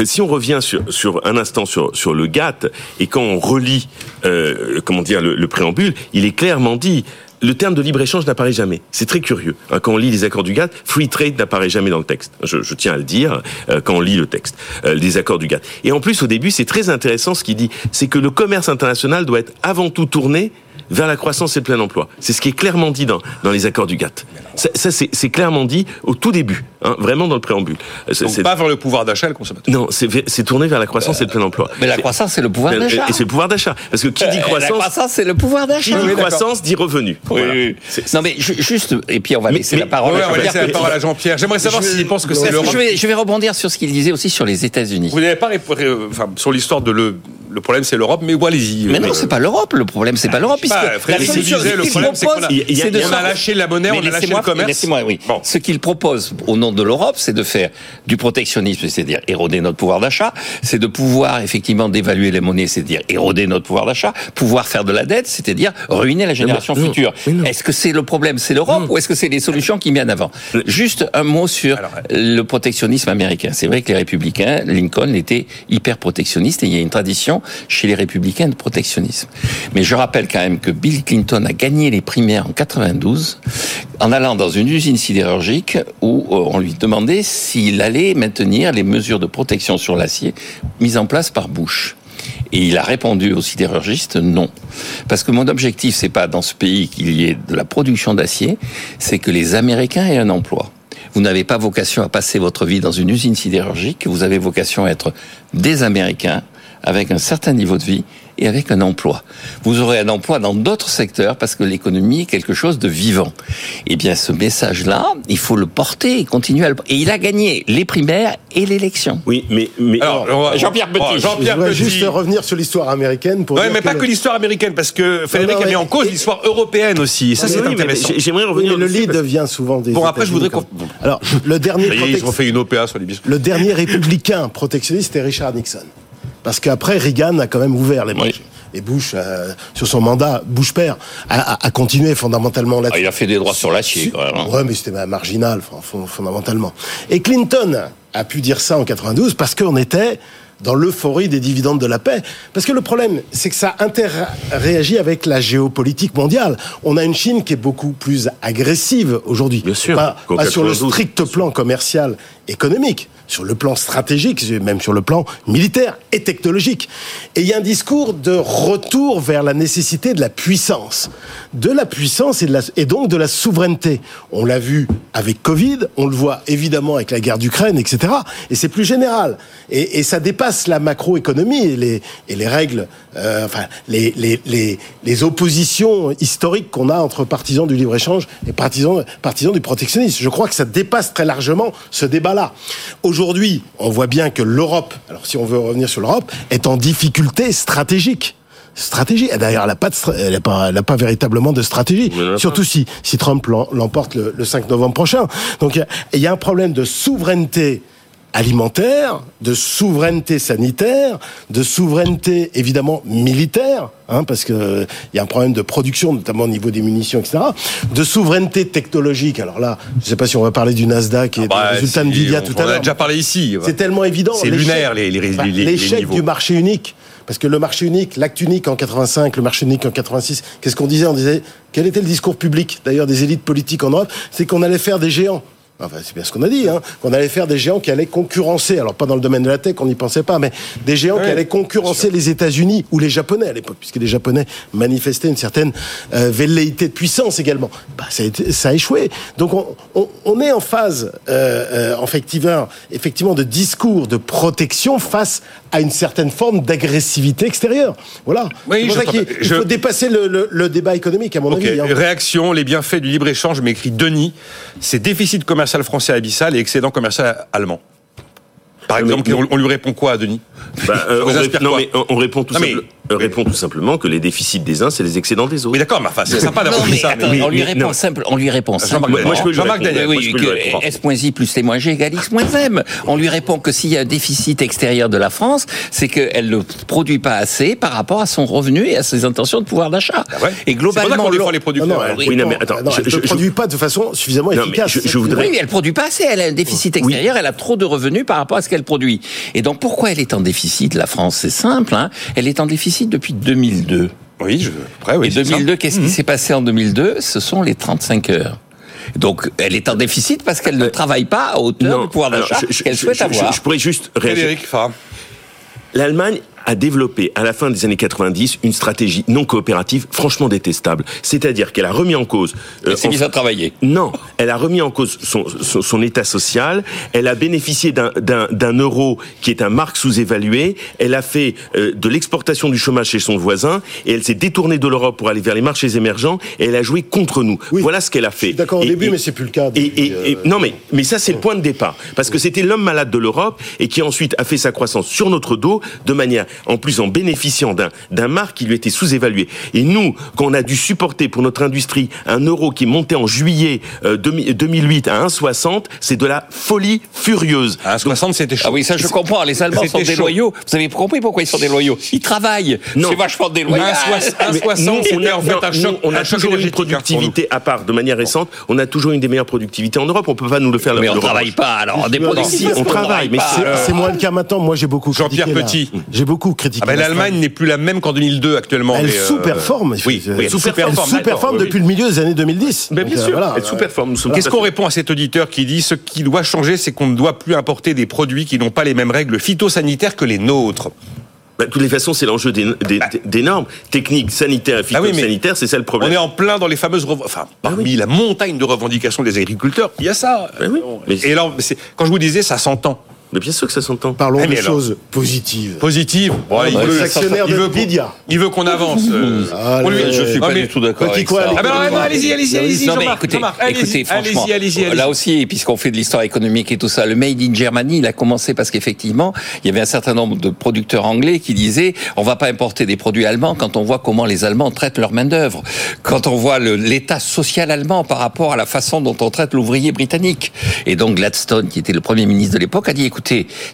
Euh, Si on revient sur, sur un instant sur, sur le GATT et quand on relit euh, comment dire le, le préambule, il est clairement dit le terme de libre-échange n'apparaît jamais. C'est très curieux. Hein, quand on lit les accords du GATT, free trade n'apparaît jamais dans le texte. Je, je tiens à le dire euh, quand on lit le texte, euh, les accords du GATT. Et en plus, au début, c'est très intéressant ce qu'il dit. C'est que le commerce international doit être avant tout tourné vers la croissance et le plein emploi. C'est ce qui est clairement dit dans, dans les accords du GATT. Ça, ça, c'est clairement dit au tout début, hein, vraiment dans le préambule. Euh, c'est- Donc pas vers le pouvoir d'achat le consommateur. non, c'est tourné vers la croissance et le plein emploi. Mais la croissance, c'est le pouvoir Et- d'achat. Et c'est le pouvoir d'achat. Parce que qui dit Euh, La croissance, croissance, c'est le pouvoir qui d'achat. dit Oui, d'accord. croissance dit revenu. Oui, Voilà. oui. Non mais ju- juste et puis on va laisser mais- la parole Ouais, à on va Jean-Pierre. laisser la parole à Jean-Pierre. J'aimerais savoir Je- s'il pense que c'est je vais je vais rebondir sur ce qu'il disait aussi sur les États-Unis. Vous n'avez pas répondu, enfin, sur l'histoire de le. Le problème, c'est l'Europe, mais bon, allez-y. Mais non, Euh, c'est pas l'Europe. Le problème, c'est pas l'Europe, puisque pas, la Frédéric solution disait, le problème, c'est qu'on propose, a- on a lâché la monnaie, Mais on a lâché laissez-moi- le commerce. Laissez-moi, oui. Bon. Ce qu'il propose au nom de l'Europe, c'est de faire du protectionnisme, c'est-à-dire éroder notre pouvoir d'achat, c'est de pouvoir effectivement dévaluer les monnaies, c'est-à-dire éroder notre pouvoir d'achat, pouvoir faire de la dette, c'est-à-dire ruiner la génération non, future. Est-ce que c'est le problème, c'est l'Europe, ou est-ce que c'est les solutions qu'il met en avant Juste un mot sur Alors, le protectionnisme américain. C'est vrai que les républicains, Lincoln était hyper protectionniste et il y a une tradition chez les républicains de protectionnisme. Mais je rappelle quand même que Bill Clinton a gagné les primaires en 92 en allant dans une usine sidérurgique où euh, on lui demandait s'il allait maintenir les mesures de protection sur l'acier mises en place par Bush. Et il a répondu aux sidérurgistes non. Parce que mon objectif, c'est pas dans ce pays qu'il y ait de la production d'acier, c'est que les Américains aient un emploi. Vous n'avez pas vocation à passer votre vie dans une usine sidérurgique, vous avez vocation à être des Américains avec un certain niveau de vie et avec un emploi. Vous aurez un emploi dans d'autres secteurs parce que l'économie est quelque chose de vivant. Eh bien, ce message-là, il faut le porter et continuer à le... Et il a gagné les primaires et l'élection. Oui, mais, mais Alors, va- Jean-Pierre Petit. Oh, Je Jean-Pierre voudrais Petit. juste revenir sur l'histoire américaine pour dire mais que pas le- que l'histoire américaine, parce que Frédéric Non, non, a mis en cause l'histoire européenne aussi. Et ça, Oui, c'est oui, mais intéressant. j'ai- j'aimerais Oui, revenir mais le lead parce- vient souvent des. Bon, après, je voudrais quand- Alors, le dernier, est, ils ont fait une OPA sur les biscuits. le dernier républicain protectionniste, c'était Richard Nixon. Parce qu'après, Reagan a quand même ouvert les Oui. marchés. Et Bush, euh, sur son mandat, Bush père, a, a- a continué fondamentalement Ah, là-dessus. il a fait des droits sur l'acier, quand même. hein. Ouais, mais c'était marginal, fon- fon- fondamentalement. Et Clinton a pu dire ça en 92 parce qu'on était dans l'euphorie des dividendes de la paix. Parce que le problème, c'est que ça interréagit avec la géopolitique mondiale. On a une Chine qui est beaucoup plus agressive aujourd'hui. Bien sûr. Pas, pas sur le 92, strict plan commercial, économique, sur le plan stratégique, même sur le plan militaire et technologique. Et il y a un discours de retour vers la nécessité de la puissance. De la puissance et, donc de la souveraineté. On l'a vu avec Covid, on le voit évidemment avec la guerre d'Ukraine, etc. Et c'est plus général. Et, ça dépasse la macroéconomie et les, règles, euh, enfin, les, oppositions historiques qu'on a entre partisans du libre-échange et partisans du protectionnisme. Je crois que ça dépasse très largement ce débat-là. Aujourd'hui, on voit bien que l'Europe, alors si on veut revenir sur l'Europe, est en difficulté stratégique. Stratégie. D'ailleurs, elle n'a pas, de elle a pas, elle a pas véritablement de stratégie. Surtout si, si Trump l'em- l'emporte le, le 5 novembre prochain. Donc, il y a- il y, a un problème de souveraineté alimentaire, de souveraineté sanitaire, de souveraineté évidemment militaire, hein, parce que euh, il y a un problème de production, notamment au niveau des munitions, etc. De souveraineté technologique. Alors là, je ne sais pas si on va parler du Nasdaq et Bah, des résultats si, Nvidia on- tout on à en a l'heure. déjà parlé ici. C'est tellement évident. C'est l'échec- lunaire, les- les- l'échec du marché unique. Parce que le marché unique, l'acte unique en 85, le marché unique en 86, qu'est-ce qu'on disait? On disait, quel était le discours public, d'ailleurs, des élites politiques en Europe? C'est qu'on allait faire des géants. Enfin, c'est bien ce qu'on a dit, hein, qu'on allait faire des géants qui allaient concurrencer, alors pas dans le domaine de la tech, on n'y pensait pas, mais des géants qui allaient concurrencer les États-Unis ou les Japonais à l'époque, puisque les Japonais manifestaient une certaine euh, velléité de puissance également. Bah, ça, a été- ça a échoué. Donc on, on- on est en phase, euh, euh, en effectivement, effectivement, de discours de protection face à une certaine forme d'agressivité extérieure. Voilà. Oui, je il Je- faut dépasser le, le- le débat économique, à mon avis. hein. réaction, les bienfaits du libre-échange, m'écrit Denis, c'est déficit commercial français abyssal et excédent commercial allemand. Par Mais- exemple, mais- on, on lui répond quoi, Denis? Bah, euh, on, vous ré- inspire non, quoi? mais on, on répond tout, Non, mais- simple- euh, répond tout simplement que les déficits des uns, c'est les excédents des autres. Oui, d'accord, mais enfin, c'est sympa d'avoir Non, dit ça. attends, mais- on lui mais- répond non. simple, on lui répond Jean-Marc simplement. Daniel. Daniel. Moi, Oui, je que. S moins I plus T moins G égale X moins M. On lui répond que s'il y a un déficit extérieur de la France, c'est qu'elle ne produit pas assez par rapport à son revenu et à ses intentions de pouvoir d'achat. Ah ouais. Et C'est pour ça globalement, qu'on défend l'Europe- les Non, producteurs. non, elle, Oui, non, mais attends, non, je- elle je- ne produit pas de façon suffisamment Non, efficace. je- je voudrais- Oui, mais elle produit pas assez. Elle a un déficit extérieur. Elle a trop de revenus par rapport à ce qu'elle produit. Et donc, pourquoi elle est en déficit, la France? C'est simple. Hein elle est en déficit depuis 2002. Oui, je, après, oui. Et c'est ça. 2002, qu'est-ce Mhm. qui s'est passé en 2002 Ce sont les 35 heures. Donc, elle est en déficit parce qu'elle ne travaille pas à hauteur du pouvoir d'achat je- je- qu'elle je- souhaite je- avoir. Je, pourrais juste réagir. L'Allemagne a développé à la fin des années 90 une stratégie non coopérative franchement détestable. C'est-à-dire qu'elle a remis en cause... euh, Elle s'est en- mise à travailler. Non, elle a remis en cause son, son, son état social. Elle a bénéficié d'un- d'un d'un euro qui est un marque sous-évalué. Elle a fait euh, de l'exportation du chômage chez son voisin et elle s'est détournée de l'Europe pour aller vers les marchés émergents et elle a joué contre nous. Oui. Voilà ce qu'elle a fait. d'accord au Et- début, et- mais c'est plus le cas Et, depuis, et- et- euh, non, mais mais ça c'est le point de départ parce que c'était l'homme malade de l'Europe et qui ensuite a fait sa croissance sur notre dos de manière en plus en bénéficiant d'un d'un marque qui lui était sous-évalué. Et nous, quand on a dû supporter pour notre industrie un euro qui monté en juillet euh, 2000 2008 à 1,60, c'est de la folie furieuse. À 60, c'était chaud. Ah oui, ça je comprends. Les Allemands sont déloyaux. Vous avez compris pourquoi ils sont déloyaux Ils travaillent. Non. C'est vachement déloyal. Un soix- un Mais 60, nous, c'était a- en fait non, un nous, choc. on a un choc toujours une hein, nous. productivité à part de manière récente. On a toujours une des meilleures productivités en Europe. On peut pas nous le faire. Mais on travaille pas. Alors, des si, on travaille, mais pas. c'est- Euh, moins le cas maintenant. Moi, j'ai beaucoup Jean-Pierre. Petit. J'ai beaucoup critiqué. Ah ben, la L'Allemagne n'est plus la même qu'en 2002 actuellement. Elle mais, euh, sous-performe. Oui, oui, elle Elle sous-performe. oui, depuis le milieu des années 2010. Ben, Donc, bien euh, sûr, voilà. elle sous-performe. Qu'est-ce qu'on répond à cet auditeur qui dit ce qui doit changer, c'est qu'on ne doit plus importer des produits qui n'ont pas les mêmes règles phytosanitaires que les nôtres Bah, de toutes les façons, c'est l'enjeu des, des- des normes techniques, sanitaires et Ah oui, mais phytosanitaires. c'est ça le On problème. est en plein dans les fameuses, enfin, parmi la montagne de revendications des agriculteurs, il y a ça. Oui, mais- Et quand je vous disais, ça s'entend. Mais bien sûr que ça s'entend. Parlons Eh, mais de alors choses positives. Positive. Bon, il, veut, il qu'on- Nvidia. il veut qu'on avance. euh, on lui- Je suis Non, pas mais- du tout d'accord avec ça. Ah ben, non, allez-y, allez-y, allez-y, Non mais Jean-Marc, écoutez, Jean-Marc, allez-y, écoutez, franchement, allez-y, allez-y, allez-y. là aussi, puisqu'on fait de l'histoire économique et tout ça, le Made in Germany, il a commencé parce qu'effectivement, il y avait un certain nombre de producteurs anglais qui disaient, on va pas importer des produits allemands quand on voit comment les Allemands traitent leur main d'œuvre, quand on voit le- l'état social allemand par rapport à la façon dont on traite l'ouvrier britannique. Et donc Gladstone, qui était le premier ministre de l'époque, a dit, écoutez,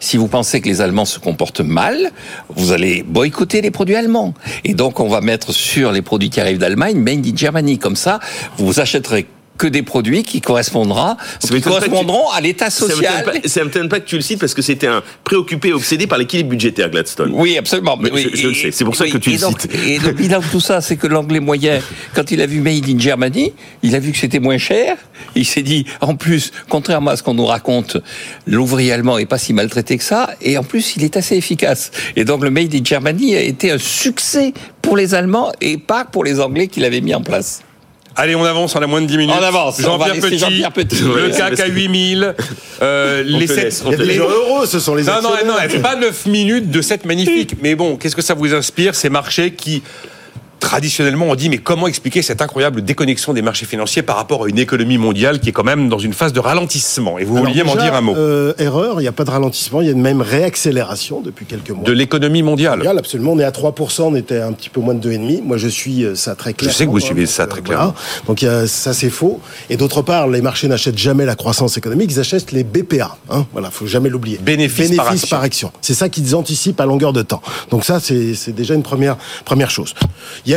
si vous pensez que les Allemands se comportent mal, vous allez boycotter les produits allemands. Et donc on va mettre sur les produits qui arrivent d'Allemagne, Made in Germany. Comme ça, vous achèterez que des produits qui correspondra, qui correspondront à l'état Ça social. m'étonne pas- Ça m'étonne pas que tu le cites parce que c'était un préoccupé, obsédé par l'équilibre budgétaire, Gladstone. Oui, absolument. Mais oui, je- je le sais. C'est pour ça que tu le donc- cites. Et le bilan de tout ça, c'est que l'anglais moyen, quand il a vu Made in Germany, il a vu que c'était moins cher. Il s'est dit, en plus, contrairement à ce qu'on nous raconte, l'ouvrier allemand est pas si maltraité que ça. Et en plus, il est assez efficace. Et donc, le Made in Germany a été un succès pour les Allemands et pas pour les Anglais qui l'avaient mis en place. Allez, on avance, on a moins de 10 minutes. On avance, Jean-Pierre Petit, Jean-Pierre Petit. le CAC à parce que- 8000, euh, les te sept- laisse, on Il y a te des les- gens heureux, ce sont les Non, non, non, pas 9 minutes de cette magnifique. Mais bon, qu'est-ce que ça vous inspire, ces marchés qui, traditionnellement, on dit, mais comment expliquer cette incroyable déconnexion des marchés financiers par rapport à une économie mondiale qui est quand même dans une phase de ralentissement? Et vous Alors vouliez m'en dire un mot euh, erreur, il n'y a pas de ralentissement, il y a une même réaccélération depuis quelques mois. de l'économie mondiale. Mondial, absolument. On est à 3%, on était un petit peu moins de 2,5%. Moi, je suis euh, ça très clairement. sais que vous suivez donc, ça euh, très voilà. clairement. Donc, il y a- ça, c'est faux. Et d'autre part, les marchés n'achètent jamais la croissance économique, ils achètent les BPA. Hein. Voilà, faut jamais l'oublier. Bénéfices par action. C'est ça qu'ils anticipent à longueur de temps. Donc ça, c'est c'est déjà une première, première chose. Il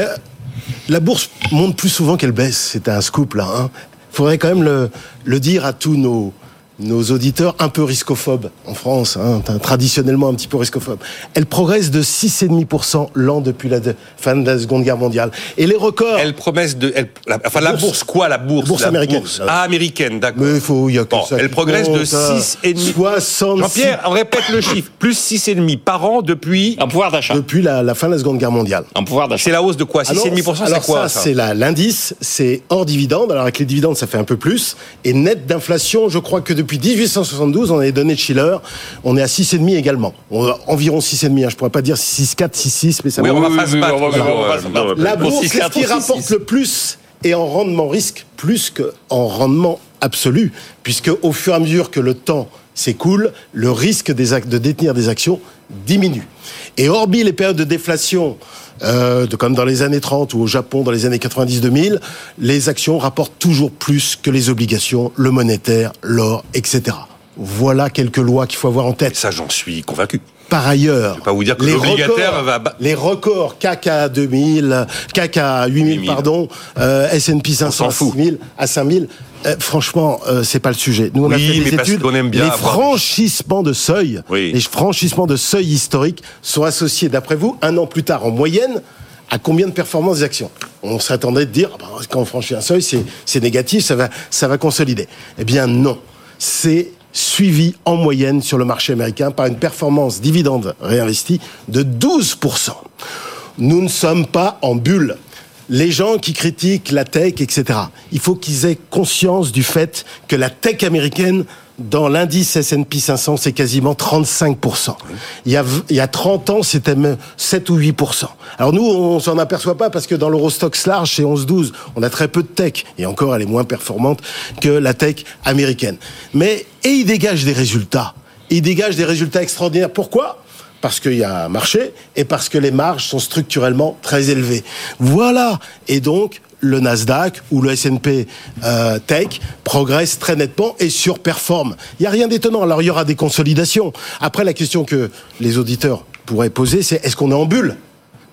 la bourse monte plus souvent qu'elle baisse. C'est un scoop, là. Hein. Faudrait quand même le dire à tous nos, nos auditeurs un peu riscophobes en France, hein, traditionnellement un petit peu riscophobes. Elle progresse de 6,5% l'an depuis la de- fin de la Seconde Guerre mondiale. Et les records... Elle promesse de. elle- la, enfin, la bourse. bourse, quoi, la bourse La bourse américaine. Ah, américaine, d'accord. Mais il faut, il y a que Bon, ça elle progresse de compte, hein. 6,5. 66 Jean-Pierre, on répète le chiffre. Plus 6,5 par an depuis. En pouvoir d'achat. depuis la, la fin de la Seconde Guerre mondiale. En pouvoir d'achat. C'est la hausse de quoi? Ah non, 6,5% c'est alors quoi ça, c'est la- l'indice, c'est hors dividende. Alors avec les dividendes, ça fait un peu plus. Et net d'inflation, je crois que depuis 1872, on a les données de Schiller, on est à 6,5 également. On a environ 6,5. Hein. Je pourrais pas dire 6,4, 6,6, mais ça Oui, va. on va oui, pas oui, on va-. La bourse, 6,4 c'est ce qui ou 6,6. rapporte le plus et en rendement risque plus qu'en rendement absolu, puisque au fur et à mesure que le temps s'écoule, le risque des de détenir des actions diminue. Et hormis les périodes de déflation, euh, comme dans les années 30 ou au Japon dans les années 90-2000, les actions rapportent toujours plus que les obligations, le monétaire, l'or, etc. Voilà quelques lois qu'il faut avoir en tête. Ça, j'en suis convaincu. Par ailleurs, vais pas vous dire que les records- va les records CAC à 2000, CAC à 8000, 8000. pardon, euh, S&P 500 s'en à fout. 6000, à 5000. euh, franchement, euh, c'est pas le sujet. Nous, on a fait des études. qu'on aime bien les franchissements de seuil, Oui. les franchissements de seuil historiques sont associés, d'après vous, un an plus tard, en moyenne, à combien de performances des actions? On s'attendait de dire, ah bah, quand on franchit un seuil, c'est c'est négatif, ça va, ça va consolider. Eh bien, non. C'est suivi en moyenne sur le marché américain par une performance dividende réinvestie de 12%. Nous ne sommes pas en bulle. Les gens qui critiquent la tech, etc., il faut qu'ils aient conscience du fait que la tech américaine, dans l'indice S&P 500, c'est quasiment 35%. Il y a, il y a 30 ans, c'était même 7 ou 8%. Alors nous, on s'en aperçoit pas parce que dans l'Eurostox large, c'est 11-12. On a très peu de tech. Et encore, elle est moins performante que la tech américaine. Mais, et il dégage des résultats. Il dégage des résultats extraordinaires. Pourquoi? Parce qu'il y a un marché et parce que les marges sont structurellement très élevées. Voilà. Et donc, le Nasdaq ou le S&P euh, Tech progresse très nettement et surperforme. Il n'y a rien d'étonnant. Alors, il y aura des consolidations. Après, la question que les auditeurs pourraient poser, c'est est-ce qu'on est en bulle?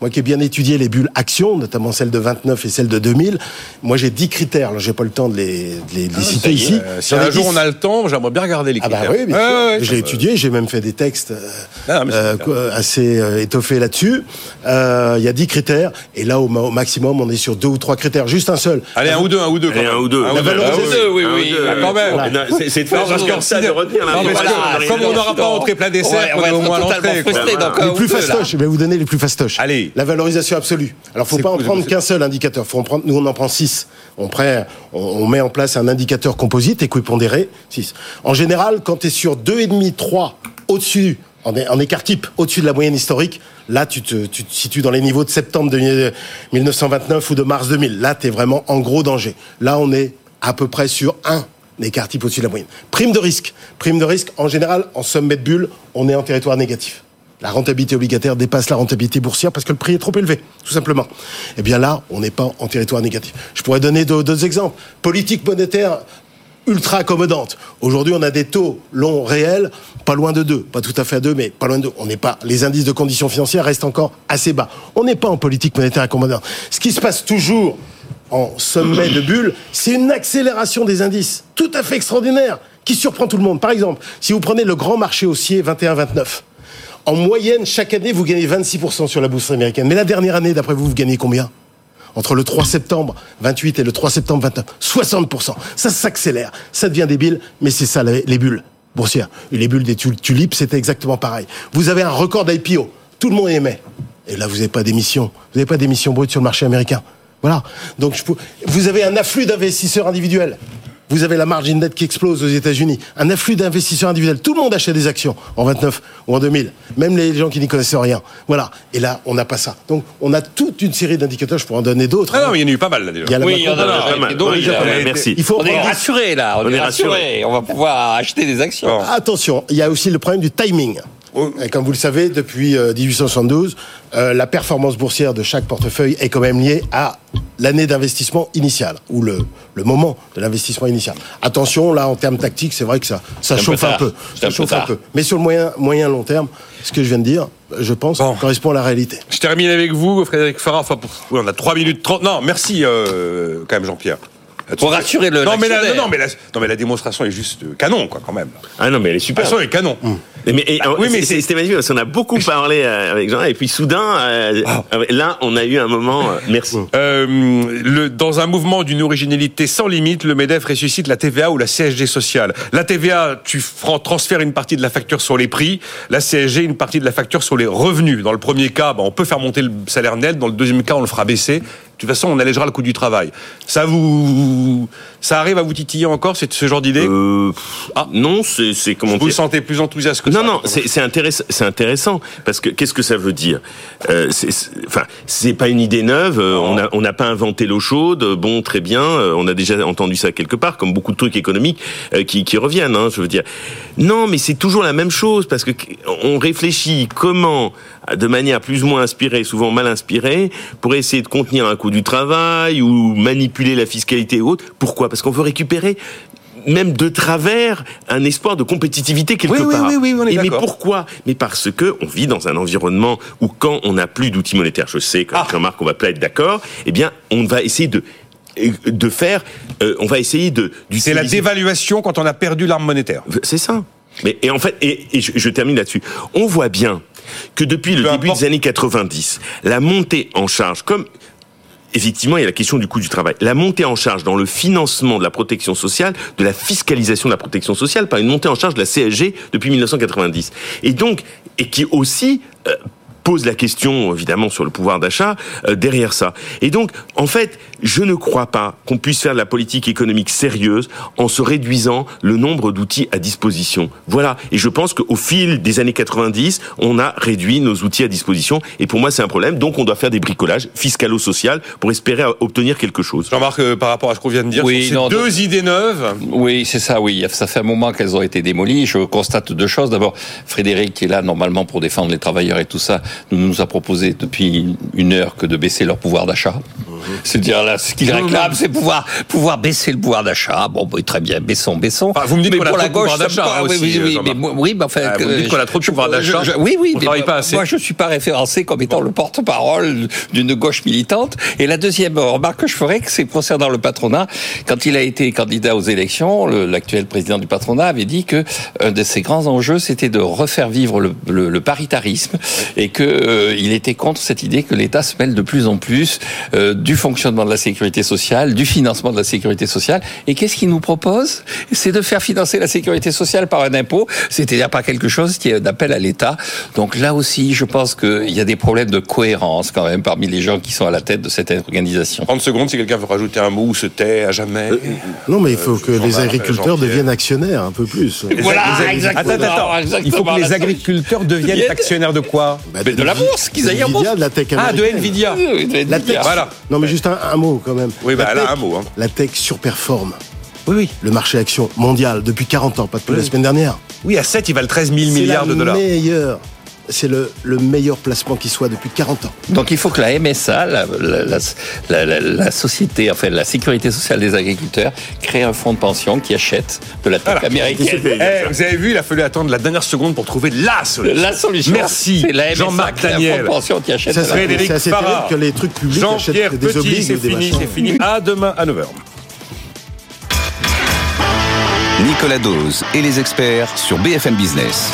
Moi qui ai bien étudié les bulles actions, notamment celles de 29 et celles de 2000, moi j'ai 10 critères, j'ai pas le temps de les, de les- de les citer ici. Euh, si un jour 10. on a le temps, j'aimerais bien regarder les Ah bah critères. oui, bien Ouais, sûr. ouais, ouais, je l'ai étudié, j'ai même fait des textes euh, Ah, euh, assez euh, étoffés là-dessus. Euh, Il y a 10 critères, et là au, au maximum on est sur deux ou trois critères, juste un seul. Allez, un ou deux, un ou deux. quand Allez, même. un ou deux. Un La ou deux. Ah oui, oui, Un ou oui, deux. ah, quand même. C'est de faire comme ça de retenir comme on n'aura pas entré plein dessert, on est au moins l'entrée. les plus deux, fastoches, je vais vous donner les plus fastoches. Allez. La valorisation absolue. Alors, faut C'est pas en prendre qu'un seul indicateur. Faut en prendre, nous, on en prend six. On, prend- on, on met en place un indicateur composite, équipondéré, 6. En général, quand tu es sur 2,5, 3 au-dessus, en, é- en écart type, au-dessus de la moyenne historique, là, tu te, tu te situes dans les niveaux de septembre de 1929 ou de mars 2000. Là, tu es vraiment en gros danger. Là, on est à peu près sur un écart type au-dessus de la moyenne. Prime de risque. Prime de risque, en général, en sommet de bulle, on est en territoire négatif. La rentabilité obligataire dépasse la rentabilité boursière parce que le prix est trop élevé, tout simplement. Eh bien là, on n'est pas en territoire négatif. Je pourrais donner d'autres exemples. Politique monétaire ultra accommodante. Aujourd'hui, on a des taux longs réels, pas loin de 2, pas tout à fait à 2, mais pas loin de 2. On n'est pas, les indices de conditions financières restent encore assez bas. On n'est pas en politique monétaire accommodante. Ce qui se passe toujours en sommet de bulle, c'est une accélération des indices tout à fait extraordinaire qui surprend tout le monde. Par exemple, si vous prenez le grand marché haussier 21-29, en moyenne, chaque année, vous gagnez 26% sur la bourse américaine. Mais la dernière année, d'après vous, vous gagnez combien? Entre le 3 septembre 28 et le 3 septembre 29, 60%. Ça s'accélère, ça devient débile, mais c'est ça les bulles boursières. Les bulles des tulipes, c'était exactement pareil. Vous avez un record d'IPO, tout le monde aimait. Et là, vous n'avez pas d'émission, vous n'avez pas d'émission brute sur le marché américain. Voilà. Donc, vous avez un afflux d'investisseurs individuels. Vous avez la margin dette qui explose aux États-Unis, un afflux d'investisseurs individuels. Tout le monde achète des actions en 29 ou en 2000, même les gens qui n'y connaissaient rien. Voilà. Et là, on n'a pas ça. Donc, on a toute une série d'indicateurs. Je pourrais en donner d'autres. Ah non, il y en a eu pas mal là déjà. Il y a oui, il y en a d'autres. Merci. Il faut on est rassuré là. On, est rassuré. On va pouvoir acheter des actions. Attention, il y a aussi le problème du timing. Et comme vous le savez, depuis 1872, euh, euh, la performance boursière de chaque portefeuille est quand même liée à l'année d'investissement initial ou le, le moment de l'investissement initial. Attention, là, en termes tactiques, c'est vrai que ça, ça chauffe un, peu. Ça chauffe un peu. Mais sur le moyen, moyen long terme, ce que je viens de dire, je pense, correspond à la réalité. Je termine avec vous, Frédéric Farah. Enfin, oui, on a 3 minutes 30. Non, merci euh, quand même, Jean-Pierre. Pour rassurer le. Non mais, la, non, mais la, non, mais la démonstration est juste canon, quoi, quand même. Ah non, mais elle est super. La démonstration est canon. Mmh. Mais, et, ah, oui, mais c'était magnifique parce qu'on a beaucoup (laughs) parlé euh, avec Jean et puis soudain, euh, ah. là, on a eu un moment. Euh, merci. Euh, le, dans un mouvement d'une originalité sans limite, le Medef ressuscite la TVA ou la CSG sociale. La TVA, tu transfères une partie de la facture sur les prix. La CSG, une partie de la facture sur les revenus. Dans le premier cas, bah, on peut faire monter le salaire net. Dans le deuxième cas, on le fera baisser. De toute façon, on allégera le coût du travail. Ça vous, ça arrive à vous titiller encore, c'est ce genre d'idée euh, Ah non, c'est comment Vous vous sentez plus enthousiaste que non, ça Non, non, c'est intéressant, c'est intéressant parce que qu'est-ce que ça veut dire? Euh, Enfin, c'est pas une idée neuve. Euh, on n'a on n'a pas inventé l'eau chaude. Bon, très bien. Euh, on a déjà entendu ça quelque part, comme beaucoup de trucs économiques qui, qui reviennent. Hein, je veux dire, non, mais c'est toujours la même chose parce que on réfléchit comment de manière plus ou moins inspirée, souvent mal inspirée, pour essayer de contenir un coût du travail ou manipuler la fiscalité ou autre. Pourquoi Parce qu'on veut récupérer même de travers un espoir de compétitivité quelque part. Oui, oui, oui, on est Et mais pourquoi Mais parce que on vit dans un environnement où quand on n'a plus d'outils monétaires, je sais que ah. Jean-Marc, on va pas être d'accord, eh bien, on va essayer de de faire, euh, on va essayer de. C'est la dévaluation quand on a perdu l'arme monétaire. C'est ça. Mais et en fait, et, je, je, termine là-dessus. On voit bien que depuis le début des années 90, la montée en charge, comme effectivement, il y a la question du coût du travail. La montée en charge dans le financement de la protection sociale, de la fiscalisation de la protection sociale, par une montée en charge de la CSG depuis 1990. Et donc, et qui aussi euh, pose la question, évidemment, sur le pouvoir d'achat euh, derrière ça. Et donc, en fait, je ne crois pas qu'on puisse faire de la politique économique sérieuse en se réduisant le nombre d'outils à disposition. Voilà. Et je pense qu'au fil des années 90, on a réduit nos outils à disposition. Et pour moi, c'est un problème. Donc, on doit faire des bricolages fiscalo-social pour espérer obtenir quelque chose. Jean-Marc, euh, par rapport à ce qu'on vient de dire, oui, ces deux idées neuves. Oui, c'est ça, oui. Ça fait un moment qu'elles ont été démolies. Je constate deux choses. D'abord, Frédéric, qui est là normalement pour défendre les travailleurs et tout ça, nous a proposé depuis une heure que de baisser leur pouvoir d'achat. C'est-à-dire là, ce qu'ils réclament, c'est pouvoir pouvoir baisser le pouvoir d'achat. Bon, très bien, baissons, baissons. vous me dites qu'on a trop de pouvoir d'achat oui, oui, oui, mais, oui, mais enfin, vous me dites qu'on a trop de pouvoir d'achat. Oui, oui, mais pas assez. moi, je suis pas référencé comme étant le porte-parole d'une gauche militante. Et la deuxième remarque que je ferais, c'est concernant le patronat. Quand il a été candidat aux élections, l'actuel président du patronat avait dit que un de ses grands enjeux, c'était de refaire vivre le, le, paritarisme et que euh, il était contre cette idée que l'État se mêle de plus en plus euh, du fonctionnement de la sécurité sociale, du financement de la sécurité sociale. Et qu'est-ce qu'il nous propose? C'est de faire financer la sécurité sociale par un impôt, c'est-à-dire par quelque chose qui est d'appel à l'État. Donc là aussi, je pense qu'il y a des problèmes de cohérence quand même parmi les gens qui sont à la tête de cette organisation. 30 secondes, si quelqu'un veut rajouter un mot ou se tait à jamais. Euh, non, mais il faut que les agriculteurs deviennent actionnaires un peu plus. Voilà, exactement. Attends, attends. Il faut que les agriculteurs deviennent actionnaires de quoi? Bah, De la bourse, qu'ils aillent en bourse. De la tech ah, de Nvidia. La tech. Voilà. Non, mais juste un, mot quand même. Oui, bah là, un mot. Hein. La tech surperforme. Oui, oui. Le marché action mondial depuis 40 ans, pas depuis la semaine dernière. Oui, à 7, il valent 13 000 milliards de dollars. Meilleure c'est le, le meilleur placement qui soit depuis 40 ans. Donc il faut que la MSA, la, la, la, la, la société, enfin la sécurité sociale des agriculteurs, crée un fonds de pension qui achète de la tech Voilà. américaine. Eh, vous avez vu, il a fallu attendre la dernière seconde pour trouver la solution. La solution. Merci, c'est la MSA Jean-Marc Daniel. fonds de pension qui achète Ça de la serait- que les trucs publics Jean-Pierre achètent des Petit, obliges c'est fini, c'est fini. À demain à 9h. Nicolas Dose et les experts sur BFM Business.